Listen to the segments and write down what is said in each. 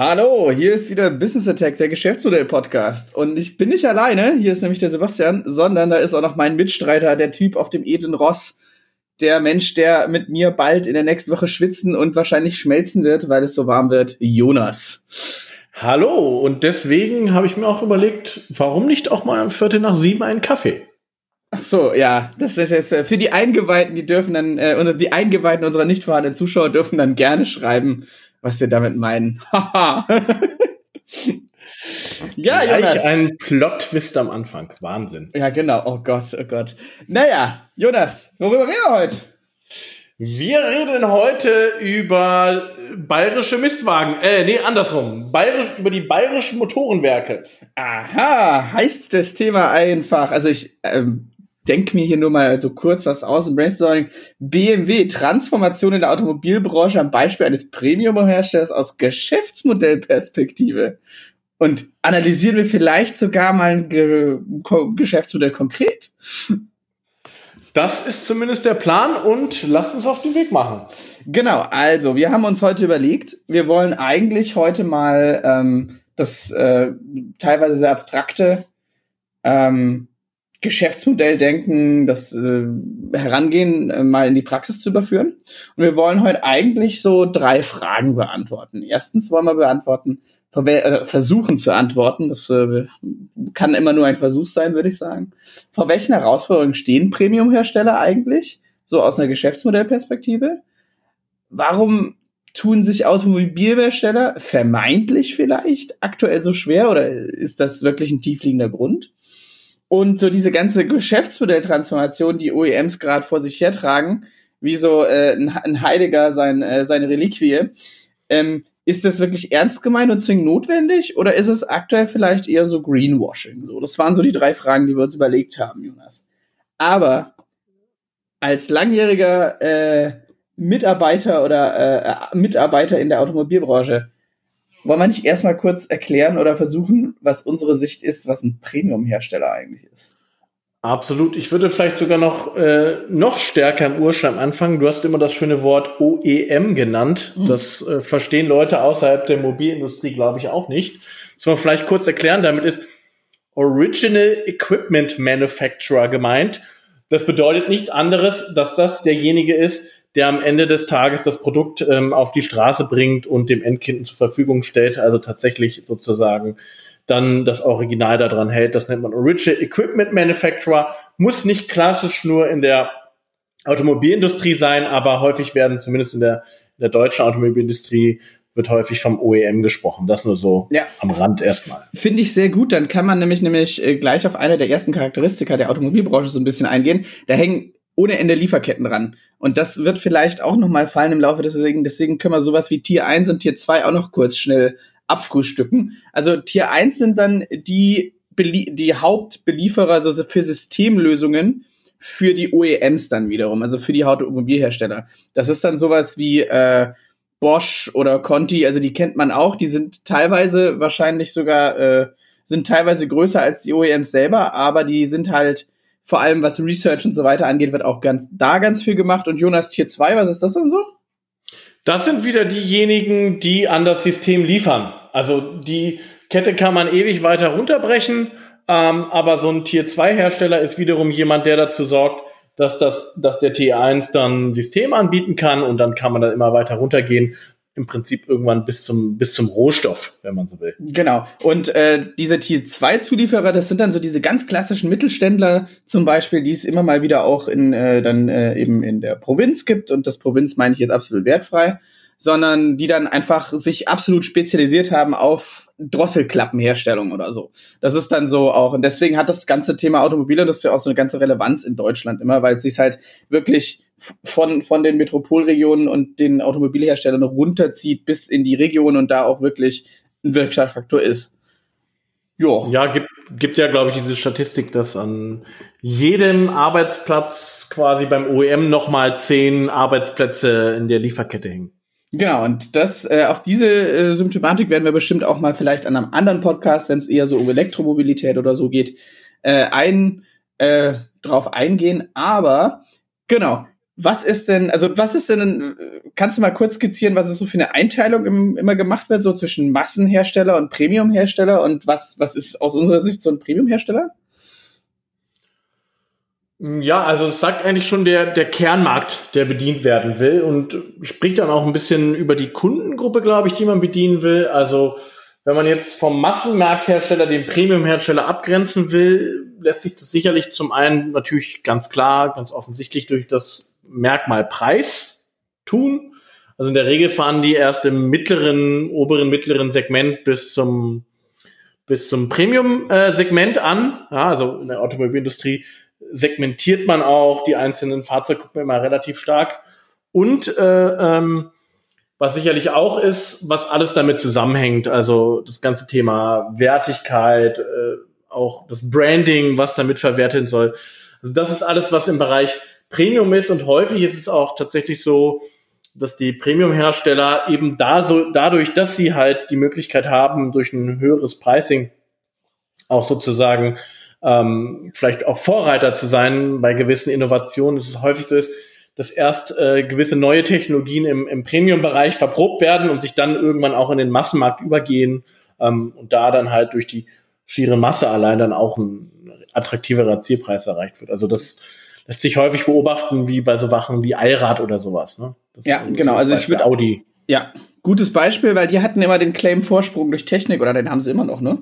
Hallo, hier ist wieder Business Attack, der Geschäftsmodell-Podcast. Und ich bin nicht alleine, hier ist nämlich der Sebastian, sondern da ist auch noch mein Mitstreiter, der Typ auf dem edlen Ross, der Mensch, der mit mir bald in der nächsten Woche schwitzen und wahrscheinlich schmelzen wird, weil es so warm wird, Jonas. Hallo, und deswegen habe ich mir auch überlegt, warum nicht auch mal am Viertel nach sieben einen Kaffee? Ach so, ja, das ist jetzt äh, für die Eingeweihten, die dürfen dann, äh, die Eingeweihten unserer nicht vorhandenen Zuschauer dürfen dann gerne schreiben, was wir damit meinen. ja, Gleich Jonas. ein Plot-Twist am Anfang. Wahnsinn. Ja, genau. Oh Gott, oh Gott. Naja, Jonas, worüber reden wir heute? Wir reden heute über bayerische Mistwagen. Äh, nee, andersrum. Bayerisch, über die bayerischen Motorenwerke. Aha, heißt das Thema einfach. Also ich ähm, denke mir hier nur mal so kurz was aus im Brainstorming. BMW, Transformation in der Automobilbranche am Beispiel eines Premium-Herstellers aus Geschäftsmodellperspektive. Und analysieren wir vielleicht sogar mal ein Ge Geschäftsmodell konkret. Das ist zumindest der Plan und lasst uns auf den Weg machen. Genau, also wir haben uns heute überlegt, wir wollen eigentlich heute mal ähm, das äh, teilweise sehr abstrakte ähm, Geschäftsmodell denken, das äh, Herangehen äh, mal in die Praxis zu überführen. Und wir wollen heute eigentlich so drei Fragen beantworten. Erstens wollen wir beantworten, äh, versuchen zu antworten. Das äh, kann immer nur ein Versuch sein, würde ich sagen. Vor welchen Herausforderungen stehen Premium-Hersteller eigentlich? So aus einer Geschäftsmodellperspektive. Warum tun sich Automobilhersteller vermeintlich vielleicht aktuell so schwer oder ist das wirklich ein tiefliegender Grund? Und so diese ganze Geschäftsmodelltransformation, die OEMs gerade vor sich hertragen, wie so äh, ein Heiliger sein, äh, seine Reliquie, ähm, ist das wirklich ernst gemeint und zwingend notwendig oder ist es aktuell vielleicht eher so Greenwashing? So, das waren so die drei Fragen, die wir uns überlegt haben, Jonas. Aber als langjähriger äh, Mitarbeiter oder äh, Mitarbeiter in der Automobilbranche wollen wir nicht erstmal kurz erklären oder versuchen, was unsere Sicht ist, was ein Premium-Hersteller eigentlich ist? Absolut. Ich würde vielleicht sogar noch, äh, noch stärker im Urschleim anfangen. Du hast immer das schöne Wort OEM genannt. Mhm. Das äh, verstehen Leute außerhalb der Mobilindustrie, glaube ich, auch nicht. Das soll man vielleicht kurz erklären. Damit ist Original Equipment Manufacturer gemeint. Das bedeutet nichts anderes, dass das derjenige ist, der am Ende des Tages das Produkt ähm, auf die Straße bringt und dem Endkind zur Verfügung stellt, also tatsächlich sozusagen dann das Original daran hält. Das nennt man Original Equipment Manufacturer. Muss nicht klassisch nur in der Automobilindustrie sein, aber häufig werden zumindest in der, in der deutschen Automobilindustrie wird häufig vom OEM gesprochen. Das nur so ja. am Rand erstmal. Finde ich sehr gut. Dann kann man nämlich nämlich äh, gleich auf eine der ersten Charakteristika der Automobilbranche so ein bisschen eingehen. Da hängen ohne Ende Lieferketten ran. Und das wird vielleicht auch noch mal fallen im Laufe deswegen. Deswegen können wir sowas wie Tier 1 und Tier 2 auch noch kurz schnell abfrühstücken. Also Tier 1 sind dann die, die Hauptbelieferer also für Systemlösungen für die OEMs dann wiederum, also für die Automobilhersteller. Das ist dann sowas wie äh, Bosch oder Conti, also die kennt man auch, die sind teilweise wahrscheinlich sogar, äh, sind teilweise größer als die OEMs selber, aber die sind halt vor allem was Research und so weiter angeht, wird auch ganz da ganz viel gemacht. Und Jonas Tier 2, was ist das denn so? Das sind wieder diejenigen, die an das System liefern. Also die Kette kann man ewig weiter runterbrechen, ähm, aber so ein Tier 2 Hersteller ist wiederum jemand, der dazu sorgt, dass das, dass der T1 dann System anbieten kann und dann kann man dann immer weiter runtergehen im Prinzip irgendwann bis zum, bis zum Rohstoff, wenn man so will. Genau. Und äh, diese Tier 2 Zulieferer, das sind dann so diese ganz klassischen Mittelständler zum Beispiel, die es immer mal wieder auch in äh, dann äh, eben in der Provinz gibt. Und das Provinz meine ich jetzt absolut wertfrei sondern die dann einfach sich absolut spezialisiert haben auf Drosselklappenherstellung oder so. Das ist dann so auch, und deswegen hat das ganze Thema Automobilindustrie auch so eine ganze Relevanz in Deutschland immer, weil es sich halt wirklich von, von den Metropolregionen und den Automobilherstellern runterzieht bis in die Region und da auch wirklich ein Wirtschaftsfaktor ist. Jo. Ja, gibt, gibt ja, glaube ich, diese Statistik, dass an jedem Arbeitsplatz quasi beim OEM nochmal zehn Arbeitsplätze in der Lieferkette hängen. Genau, und das, äh, auf diese äh, Symptomatik werden wir bestimmt auch mal vielleicht an einem anderen Podcast, wenn es eher so um Elektromobilität oder so geht, äh, ein, äh, drauf eingehen. Aber genau, was ist denn, also was ist denn, kannst du mal kurz skizzieren, was ist so für eine Einteilung im, immer gemacht wird, so zwischen Massenhersteller und Premiumhersteller und was, was ist aus unserer Sicht so ein Premiumhersteller? Ja, also es sagt eigentlich schon der, der Kernmarkt, der bedient werden will und spricht dann auch ein bisschen über die Kundengruppe, glaube ich, die man bedienen will. Also wenn man jetzt vom Massenmarkthersteller den Premiumhersteller abgrenzen will, lässt sich das sicherlich zum einen natürlich ganz klar, ganz offensichtlich durch das Merkmal Preis tun. Also in der Regel fahren die erst im mittleren, oberen, mittleren Segment bis zum bis zum Premium-Segment äh, an. Ja, also in der Automobilindustrie segmentiert man auch die einzelnen Fahrzeuggruppen immer relativ stark. Und äh, ähm, was sicherlich auch ist, was alles damit zusammenhängt, also das ganze Thema Wertigkeit, äh, auch das Branding, was damit verwertet soll. Also das ist alles, was im Bereich Premium ist und häufig ist es auch tatsächlich so, dass die Premium-Hersteller eben da so, dadurch, dass sie halt die Möglichkeit haben, durch ein höheres Pricing auch sozusagen ähm, vielleicht auch Vorreiter zu sein bei gewissen Innovationen, dass es häufig so ist, dass erst äh, gewisse neue Technologien im, im Premium-Bereich verprobt werden und sich dann irgendwann auch in den Massenmarkt übergehen ähm, und da dann halt durch die schiere Masse allein dann auch ein attraktiverer Zielpreis erreicht wird. Also das lässt sich häufig beobachten, wie bei so Wachen wie Allrad oder sowas. Ne? Ja, genau. Also ich würde Audi. Ja, gutes Beispiel, weil die hatten immer den Claim Vorsprung durch Technik oder den haben sie immer noch, ne?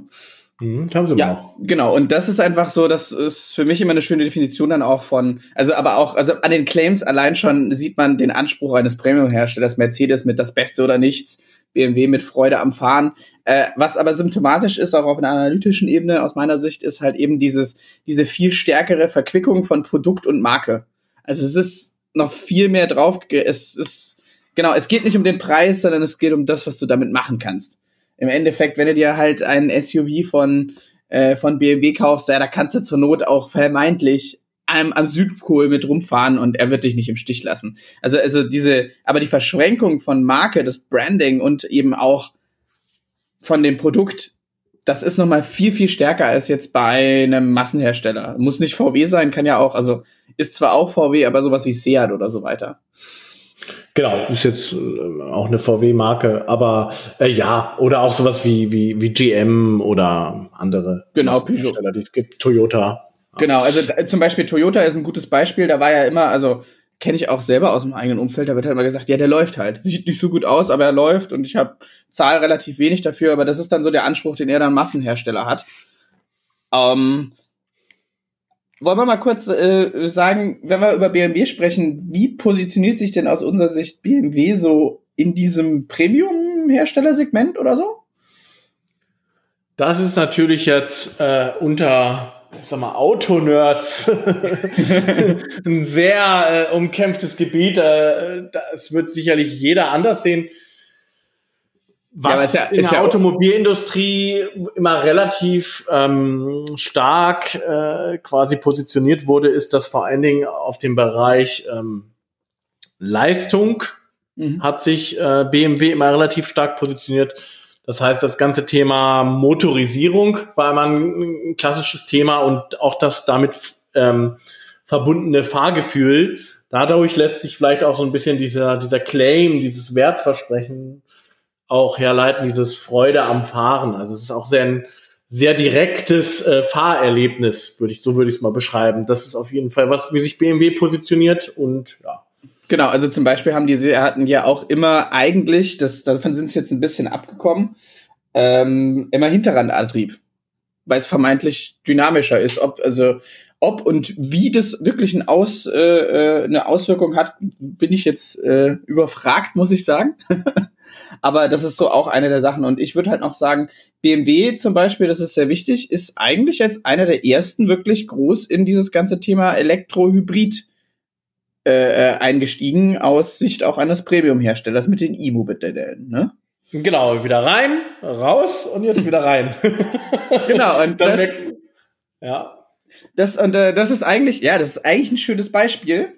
Mhm, haben sie ja, auch. genau. Und das ist einfach so, das ist für mich immer eine schöne Definition dann auch von, also aber auch, also an den Claims allein schon sieht man den Anspruch eines Premium-Herstellers, Mercedes mit das Beste oder nichts, BMW mit Freude am Fahren. Äh, was aber symptomatisch ist, auch auf einer analytischen Ebene aus meiner Sicht, ist halt eben dieses, diese viel stärkere Verquickung von Produkt und Marke. Also es ist noch viel mehr drauf, es ist, genau, es geht nicht um den Preis, sondern es geht um das, was du damit machen kannst. Im Endeffekt, wenn du dir halt ein SUV von, äh, von BMW kaufst, ja, da kannst du zur Not auch vermeintlich am, am Südpol mit rumfahren und er wird dich nicht im Stich lassen. Also, also diese, aber die Verschränkung von Marke, das Branding und eben auch von dem Produkt, das ist nochmal viel, viel stärker als jetzt bei einem Massenhersteller. Muss nicht VW sein, kann ja auch, also ist zwar auch VW, aber sowas wie Seat oder so weiter. Genau, ist jetzt äh, auch eine VW-Marke, aber äh, ja, oder auch sowas wie, wie, wie GM oder andere genau, Hersteller, die es gibt, Toyota. Genau, also zum Beispiel Toyota ist ein gutes Beispiel. Da war ja immer, also kenne ich auch selber aus dem eigenen Umfeld, da wird halt immer gesagt, ja, der läuft halt. Sieht nicht so gut aus, aber er läuft und ich habe zahl relativ wenig dafür, aber das ist dann so der Anspruch, den er dann Massenhersteller hat. Ähm, wollen wir mal kurz äh, sagen, wenn wir über BMW sprechen, wie positioniert sich denn aus unserer Sicht BMW so in diesem Premium-Herstellersegment oder so? Das ist natürlich jetzt äh, unter ich sag mal, Autonerds ein sehr äh, umkämpftes Gebiet. Äh, das wird sicherlich jeder anders sehen. Was ja, ja, in der Automobilindustrie immer relativ ähm, stark äh, quasi positioniert wurde, ist, dass vor allen Dingen auf dem Bereich ähm, Leistung mhm. hat sich äh, BMW immer relativ stark positioniert das heißt, das ganze Thema Motorisierung war immer ein, klassisches Thema und auch das damit ähm, verbundene Fahrgefühl. Dadurch lässt sich vielleicht auch so ein bisschen dieser, dieser Claim, dieses Wertversprechen auch herleiten, dieses Freude am Fahren. Also es ist auch sehr ein sehr direktes äh, Fahrerlebnis, würde ich, so würde ich es mal beschreiben. Das ist auf jeden Fall was, wie sich BMW positioniert und ja. Genau, also zum Beispiel haben die, sie hatten ja auch immer eigentlich, das, davon sind sie jetzt ein bisschen abgekommen, ähm, immer Hinterradantrieb, weil es vermeintlich dynamischer ist. Ob, also, ob und wie das wirklich ein Aus, äh, äh eine Auswirkung hat, bin ich jetzt äh, überfragt, muss ich sagen. Aber das ist so auch eine der Sachen. Und ich würde halt noch sagen, BMW zum Beispiel, das ist sehr wichtig, ist eigentlich jetzt einer der ersten wirklich groß in dieses ganze Thema Elektro-Hybrid äh, äh, eingestiegen aus Sicht auch eines Premium-Herstellers mit den E-Modellen, ne? Genau, wieder rein, raus und jetzt wieder rein. genau, und Dann das, ja. Das, und äh, das ist eigentlich, ja, das ist eigentlich ein schönes Beispiel,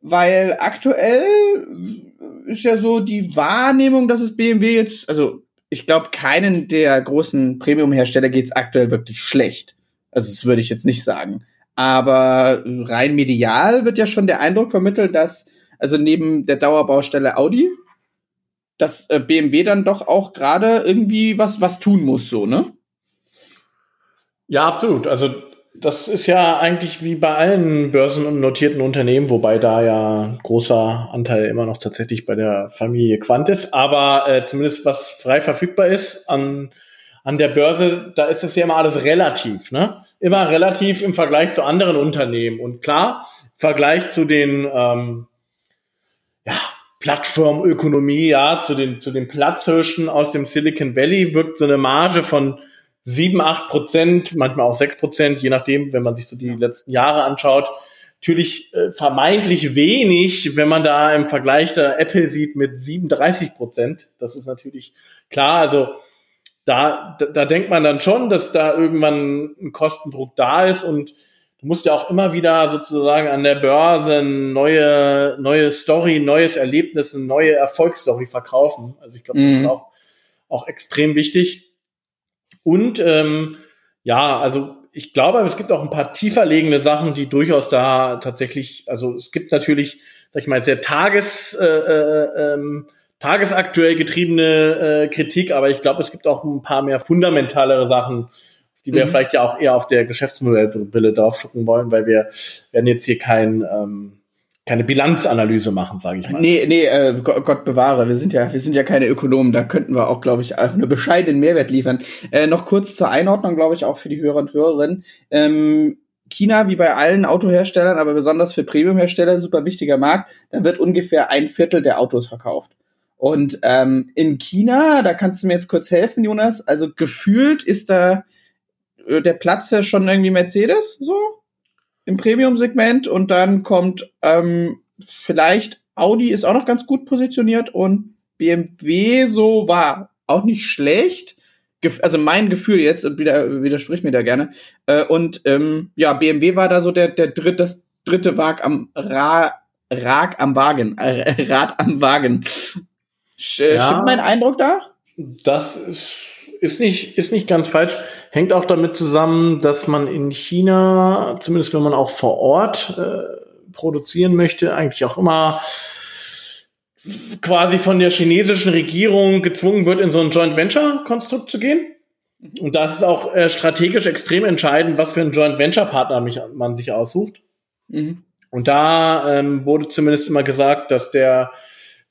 weil aktuell ist ja so die Wahrnehmung, dass es BMW jetzt, also ich glaube, keinen der großen Premium-Hersteller geht es aktuell wirklich schlecht. Also das würde ich jetzt nicht sagen. Aber rein medial wird ja schon der Eindruck vermittelt, dass, also neben der Dauerbaustelle Audi, dass äh, BMW dann doch auch gerade irgendwie was, was tun muss, so, ne? Ja, absolut. Also das ist ja eigentlich wie bei allen Börsen- und notierten Unternehmen, wobei da ja großer Anteil immer noch tatsächlich bei der Familie Quant ist. Aber äh, zumindest was frei verfügbar ist an, an der Börse, da ist es ja immer alles relativ. Ne? Immer relativ im Vergleich zu anderen Unternehmen. Und klar, im Vergleich zu den ähm, ja, Plattformökonomie, ja, zu den, zu den Platzhirschen aus dem Silicon Valley wirkt so eine Marge von sieben, acht Prozent, manchmal auch sechs Prozent, je nachdem, wenn man sich so die letzten Jahre anschaut. Natürlich äh, vermeintlich wenig, wenn man da im Vergleich der Apple sieht mit 37 Prozent. Das ist natürlich klar. Also da, da, da denkt man dann schon, dass da irgendwann ein Kostendruck da ist und du musst ja auch immer wieder sozusagen an der Börse eine neue, neue Story, neues Erlebnis, eine neue Erfolgsstory verkaufen. Also ich glaube, das mhm. ist auch, auch extrem wichtig. Und ähm, ja, also ich glaube, es gibt auch ein paar tiefer liegende Sachen, die durchaus da tatsächlich, also es gibt natürlich, sag ich mal, sehr tages, äh, äh, ähm, tagesaktuell getriebene äh, Kritik, aber ich glaube, es gibt auch ein paar mehr fundamentalere Sachen, die wir mhm. vielleicht ja auch eher auf der Geschäftsmodellbrille drauf schucken wollen, weil wir werden jetzt hier kein ähm, keine Bilanzanalyse machen, sage ich mal. Nee, nee, äh, Gott, Gott, bewahre, wir sind ja wir sind ja keine Ökonomen, da könnten wir auch, glaube ich, auch einen bescheidenen Mehrwert liefern. Äh, noch kurz zur Einordnung, glaube ich, auch für die Hörer und Hörerinnen. Ähm, China, wie bei allen Autoherstellern, aber besonders für Premiumhersteller, super wichtiger Markt, da wird ungefähr ein Viertel der Autos verkauft. Und ähm, in China, da kannst du mir jetzt kurz helfen, Jonas, also gefühlt ist da äh, der Platz ja schon irgendwie Mercedes, so? Im Premium-Segment und dann kommt ähm, vielleicht Audi ist auch noch ganz gut positioniert und BMW so war auch nicht schlecht. Also mein Gefühl jetzt, und wieder, widersprich mir da gerne. Äh, und ähm, ja, BMW war da so der, der dritte, das dritte Wag am Ra Rag am Wagen, äh, Rad am Wagen. Sch ja, stimmt mein Eindruck da? Das ist ist nicht, ist nicht ganz falsch. Hängt auch damit zusammen, dass man in China, zumindest wenn man auch vor Ort äh, produzieren möchte, eigentlich auch immer quasi von der chinesischen Regierung gezwungen wird, in so ein Joint Venture Konstrukt zu gehen. Und das ist auch äh, strategisch extrem entscheidend, was für einen Joint Venture Partner mich, man sich aussucht. Mhm. Und da ähm, wurde zumindest immer gesagt, dass der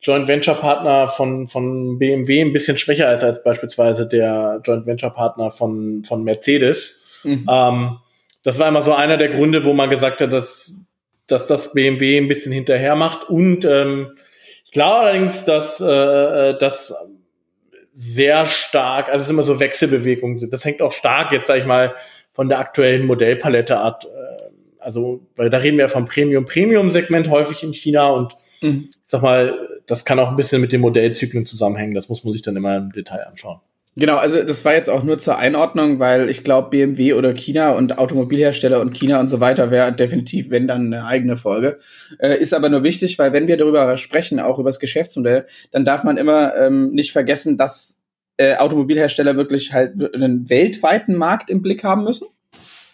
Joint Venture Partner von, von BMW ein bisschen schwächer ist als beispielsweise der Joint Venture Partner von, von Mercedes. Mhm. Ähm, das war immer so einer der Gründe, wo man gesagt hat, dass, dass das BMW ein bisschen hinterher macht. Und ähm, ich glaube allerdings, dass äh, das sehr stark, also es immer so Wechselbewegungen sind. Das hängt auch stark jetzt, sag ich mal, von der aktuellen Modellpalette ab. Äh, also, weil da reden wir vom Premium-Premium-Segment häufig in China und mhm. ich sag mal, das kann auch ein bisschen mit den Modellzyklen zusammenhängen. Das muss man sich dann immer im Detail anschauen. Genau, also das war jetzt auch nur zur Einordnung, weil ich glaube, BMW oder China und Automobilhersteller und China und so weiter wäre definitiv, wenn dann eine eigene Folge. Äh, ist aber nur wichtig, weil wenn wir darüber sprechen, auch über das Geschäftsmodell, dann darf man immer ähm, nicht vergessen, dass äh, Automobilhersteller wirklich halt einen weltweiten Markt im Blick haben müssen,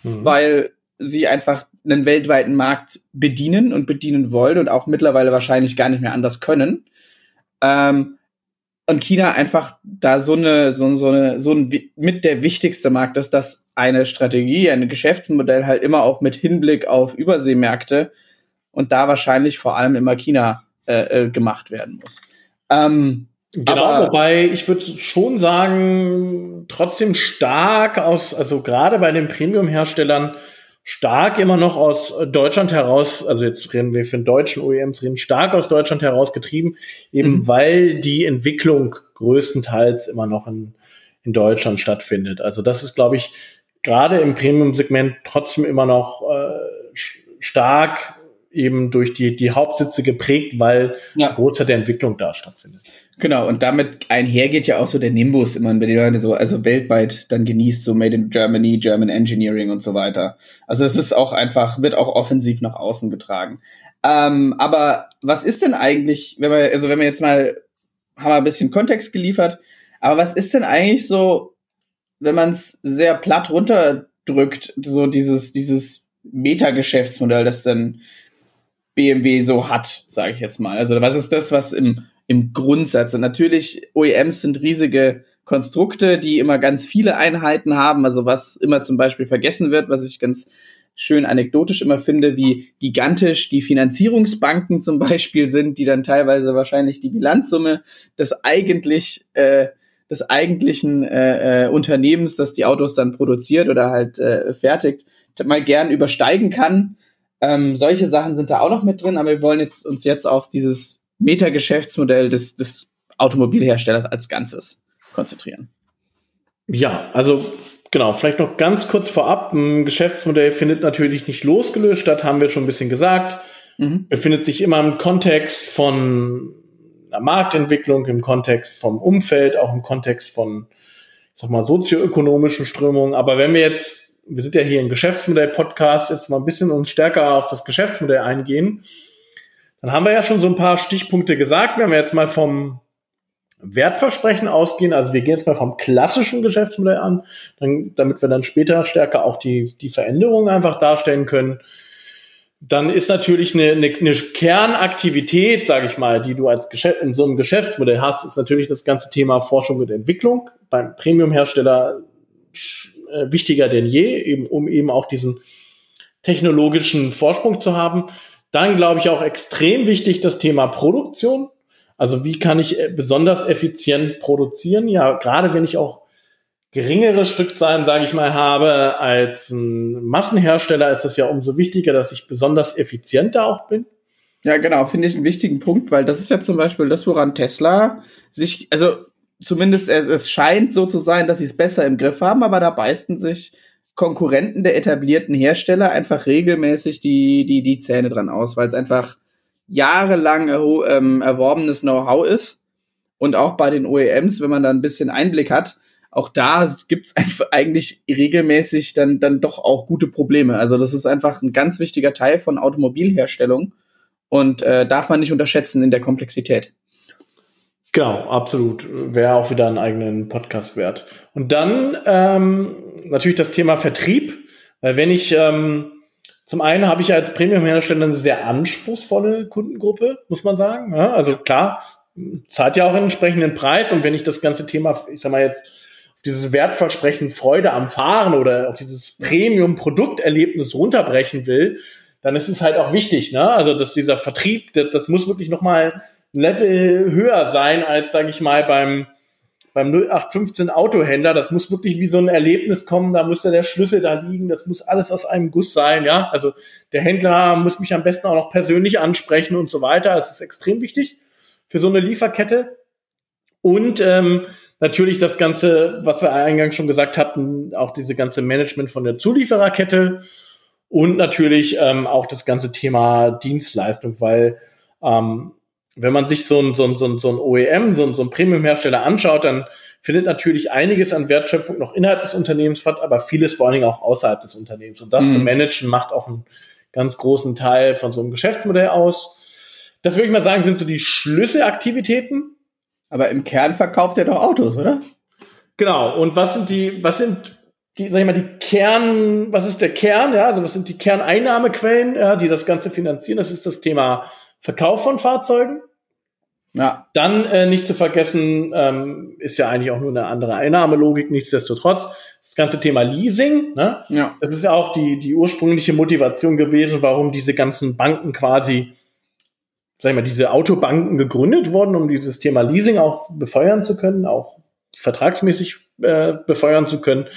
mhm. weil sie einfach einen weltweiten Markt bedienen und bedienen wollen und auch mittlerweile wahrscheinlich gar nicht mehr anders können. Ähm, und China einfach da so eine, so, so eine, so ein mit der wichtigste Markt ist, dass eine Strategie, ein Geschäftsmodell halt immer auch mit Hinblick auf Überseemärkte und da wahrscheinlich vor allem immer China äh, äh, gemacht werden muss. Ähm, genau, aber, wobei ich würde schon sagen, trotzdem stark aus, also gerade bei den Premium-Herstellern stark immer noch aus Deutschland heraus, also jetzt reden wir für den deutschen OEMs, reden stark aus Deutschland heraus getrieben, eben mhm. weil die Entwicklung größtenteils immer noch in, in Deutschland stattfindet. Also das ist, glaube ich, gerade im Premium-Segment trotzdem immer noch äh, stark eben durch die, die Hauptsitze geprägt, weil ja. Großteil der Entwicklung da stattfindet. Genau, und damit einhergeht ja auch so der Nimbus immer, bei dem man so, also weltweit dann genießt, so Made in Germany, German Engineering und so weiter. Also es ist auch einfach, wird auch offensiv nach außen getragen. Ähm, aber was ist denn eigentlich, wenn wir, also wenn wir jetzt mal, haben wir ein bisschen Kontext geliefert, aber was ist denn eigentlich so, wenn man es sehr platt runterdrückt, so dieses, dieses Meta-Geschäftsmodell, das dann BMW so hat, sage ich jetzt mal. Also was ist das, was im, im Grundsatz? Und natürlich, OEMs sind riesige Konstrukte, die immer ganz viele Einheiten haben. Also was immer zum Beispiel vergessen wird, was ich ganz schön anekdotisch immer finde, wie gigantisch die Finanzierungsbanken zum Beispiel sind, die dann teilweise wahrscheinlich die Bilanzsumme des eigentlich äh, des eigentlichen äh, äh, Unternehmens, das die Autos dann produziert oder halt äh, fertigt, mal gern übersteigen kann. Ähm, solche Sachen sind da auch noch mit drin, aber wir wollen jetzt, uns jetzt auf dieses Meta-Geschäftsmodell des, des Automobilherstellers als Ganzes konzentrieren. Ja, also genau, vielleicht noch ganz kurz vorab. Ein Geschäftsmodell findet natürlich nicht losgelöst statt, haben wir schon ein bisschen gesagt. Mhm. Befindet sich immer im Kontext von einer Marktentwicklung, im Kontext vom Umfeld, auch im Kontext von, ich sag mal, sozioökonomischen Strömungen. Aber wenn wir jetzt wir sind ja hier ein Geschäftsmodell-Podcast, jetzt mal ein bisschen uns stärker auf das Geschäftsmodell eingehen, dann haben wir ja schon so ein paar Stichpunkte gesagt. Wenn wir jetzt mal vom Wertversprechen ausgehen, also wir gehen jetzt mal vom klassischen Geschäftsmodell an, dann, damit wir dann später stärker auch die, die Veränderungen einfach darstellen können, dann ist natürlich eine, eine, eine Kernaktivität, sage ich mal, die du als Geschäft, in so einem Geschäftsmodell hast, ist natürlich das ganze Thema Forschung und Entwicklung. Beim Premium-Hersteller äh, wichtiger denn je, eben, um eben auch diesen technologischen Vorsprung zu haben. Dann glaube ich auch extrem wichtig das Thema Produktion. Also wie kann ich äh, besonders effizient produzieren? Ja, gerade wenn ich auch geringere Stückzahlen, sage ich mal, habe als ein Massenhersteller, ist es ja umso wichtiger, dass ich besonders effizient da auch bin. Ja, genau, finde ich einen wichtigen Punkt, weil das ist ja zum Beispiel das, woran Tesla sich, also zumindest es, es scheint so zu sein, dass sie es besser im Griff haben, aber da beißen sich Konkurrenten der etablierten Hersteller einfach regelmäßig die, die, die Zähne dran aus, weil es einfach jahrelang ähm, erworbenes Know-how ist. Und auch bei den OEMs, wenn man da ein bisschen Einblick hat, auch da gibt es einfach eigentlich regelmäßig dann, dann doch auch gute Probleme. Also das ist einfach ein ganz wichtiger Teil von Automobilherstellung und äh, darf man nicht unterschätzen in der Komplexität. Genau, absolut. Wäre auch wieder einen eigenen Podcast wert. Und dann ähm, natürlich das Thema Vertrieb. Weil wenn ich ähm, zum einen habe ich als Premium-Hersteller eine sehr anspruchsvolle Kundengruppe, muss man sagen. Ja, also klar, zahlt ja auch einen entsprechenden Preis. Und wenn ich das ganze Thema, ich sag mal jetzt, dieses Wertversprechen Freude am Fahren oder auch dieses Premium-Produkterlebnis runterbrechen will, dann ist es halt auch wichtig, ne? Also dass dieser Vertrieb, das, das muss wirklich nochmal Level höher sein als, sage ich mal, beim beim 0815 Autohändler, das muss wirklich wie so ein Erlebnis kommen, da muss ja der Schlüssel da liegen, das muss alles aus einem Guss sein, ja. Also der Händler muss mich am besten auch noch persönlich ansprechen und so weiter. Das ist extrem wichtig für so eine Lieferkette. Und ähm, natürlich das Ganze, was wir eingangs schon gesagt hatten, auch diese ganze Management von der Zuliefererkette und natürlich ähm, auch das ganze Thema Dienstleistung, weil ähm, wenn man sich so ein, so ein, so ein, so ein OEM, so ein, so ein Premium-Hersteller anschaut, dann findet natürlich einiges an Wertschöpfung noch innerhalb des Unternehmens statt, aber vieles vor allen Dingen auch außerhalb des Unternehmens. Und das mhm. zu managen macht auch einen ganz großen Teil von so einem Geschäftsmodell aus. Das würde ich mal sagen, sind so die Schlüsselaktivitäten. Aber im Kern verkauft er doch Autos, oder? Genau. Und was sind die, was sind die, sag ich mal, die Kern, was ist der Kern, ja, also was sind die Kerneinnahmequellen, ja, die das Ganze finanzieren? Das ist das Thema Verkauf von Fahrzeugen. Ja. Dann äh, nicht zu vergessen, ähm, ist ja eigentlich auch nur eine andere Einnahmelogik, nichtsdestotrotz. Das ganze Thema Leasing, ne? ja. das ist ja auch die, die ursprüngliche Motivation gewesen, warum diese ganzen Banken quasi, sag ich mal, diese Autobanken gegründet wurden, um dieses Thema Leasing auch befeuern zu können, auch vertragsmäßig äh, befeuern zu können.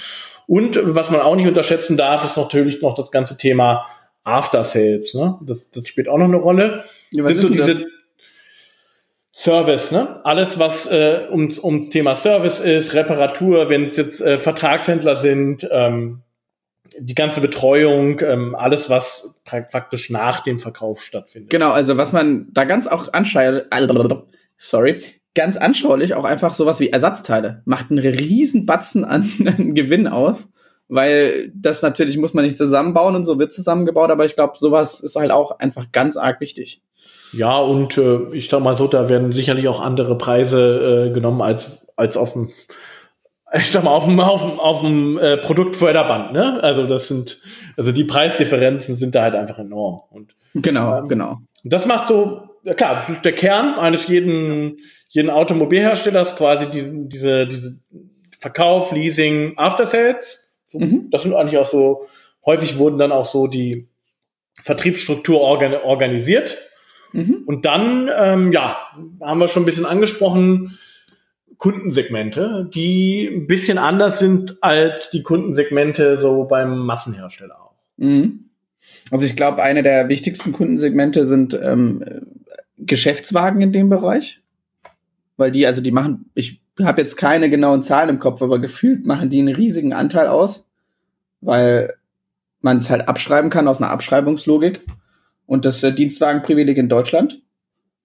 Und was man auch nicht unterschätzen darf, ist natürlich noch das ganze Thema After Sales, ne? Das, das spielt auch noch eine Rolle. Ja, Sind so diese das? Service, ne? Alles, was äh, ums, ums Thema Service ist, Reparatur, wenn es jetzt äh, Vertragshändler sind, ähm, die ganze Betreuung, ähm, alles, was pra praktisch nach dem Verkauf stattfindet. Genau, also was man da ganz auch anschaulich, sorry, ganz anschaulich auch einfach sowas wie Ersatzteile macht einen riesen Batzen an Gewinn aus weil das natürlich muss man nicht zusammenbauen und so wird zusammengebaut, aber ich glaube, sowas ist halt auch einfach ganz arg wichtig. Ja, und äh, ich sag mal so, da werden sicherlich auch andere Preise äh, genommen als, als auf dem ich sag mal, auf dem, auf dem, auf dem äh, Produktförderband, ne? Also das sind, also die Preisdifferenzen sind da halt einfach enorm. Und, genau, ähm, genau. Das macht so, ja klar, das ist der Kern eines jeden, jeden Automobilherstellers, quasi die, diese, diese Verkauf, Leasing, After Sales. Mhm. Das sind eigentlich auch so, häufig wurden dann auch so die Vertriebsstruktur organ organisiert. Mhm. Und dann, ähm, ja, haben wir schon ein bisschen angesprochen, Kundensegmente, die ein bisschen anders sind als die Kundensegmente so beim Massenhersteller auch. Mhm. Also ich glaube, eine der wichtigsten Kundensegmente sind ähm, Geschäftswagen in dem Bereich, weil die, also die machen, ich habe jetzt keine genauen Zahlen im Kopf, aber gefühlt machen die einen riesigen Anteil aus, weil man es halt abschreiben kann aus einer Abschreibungslogik und das äh, Dienstwagenprivileg in Deutschland.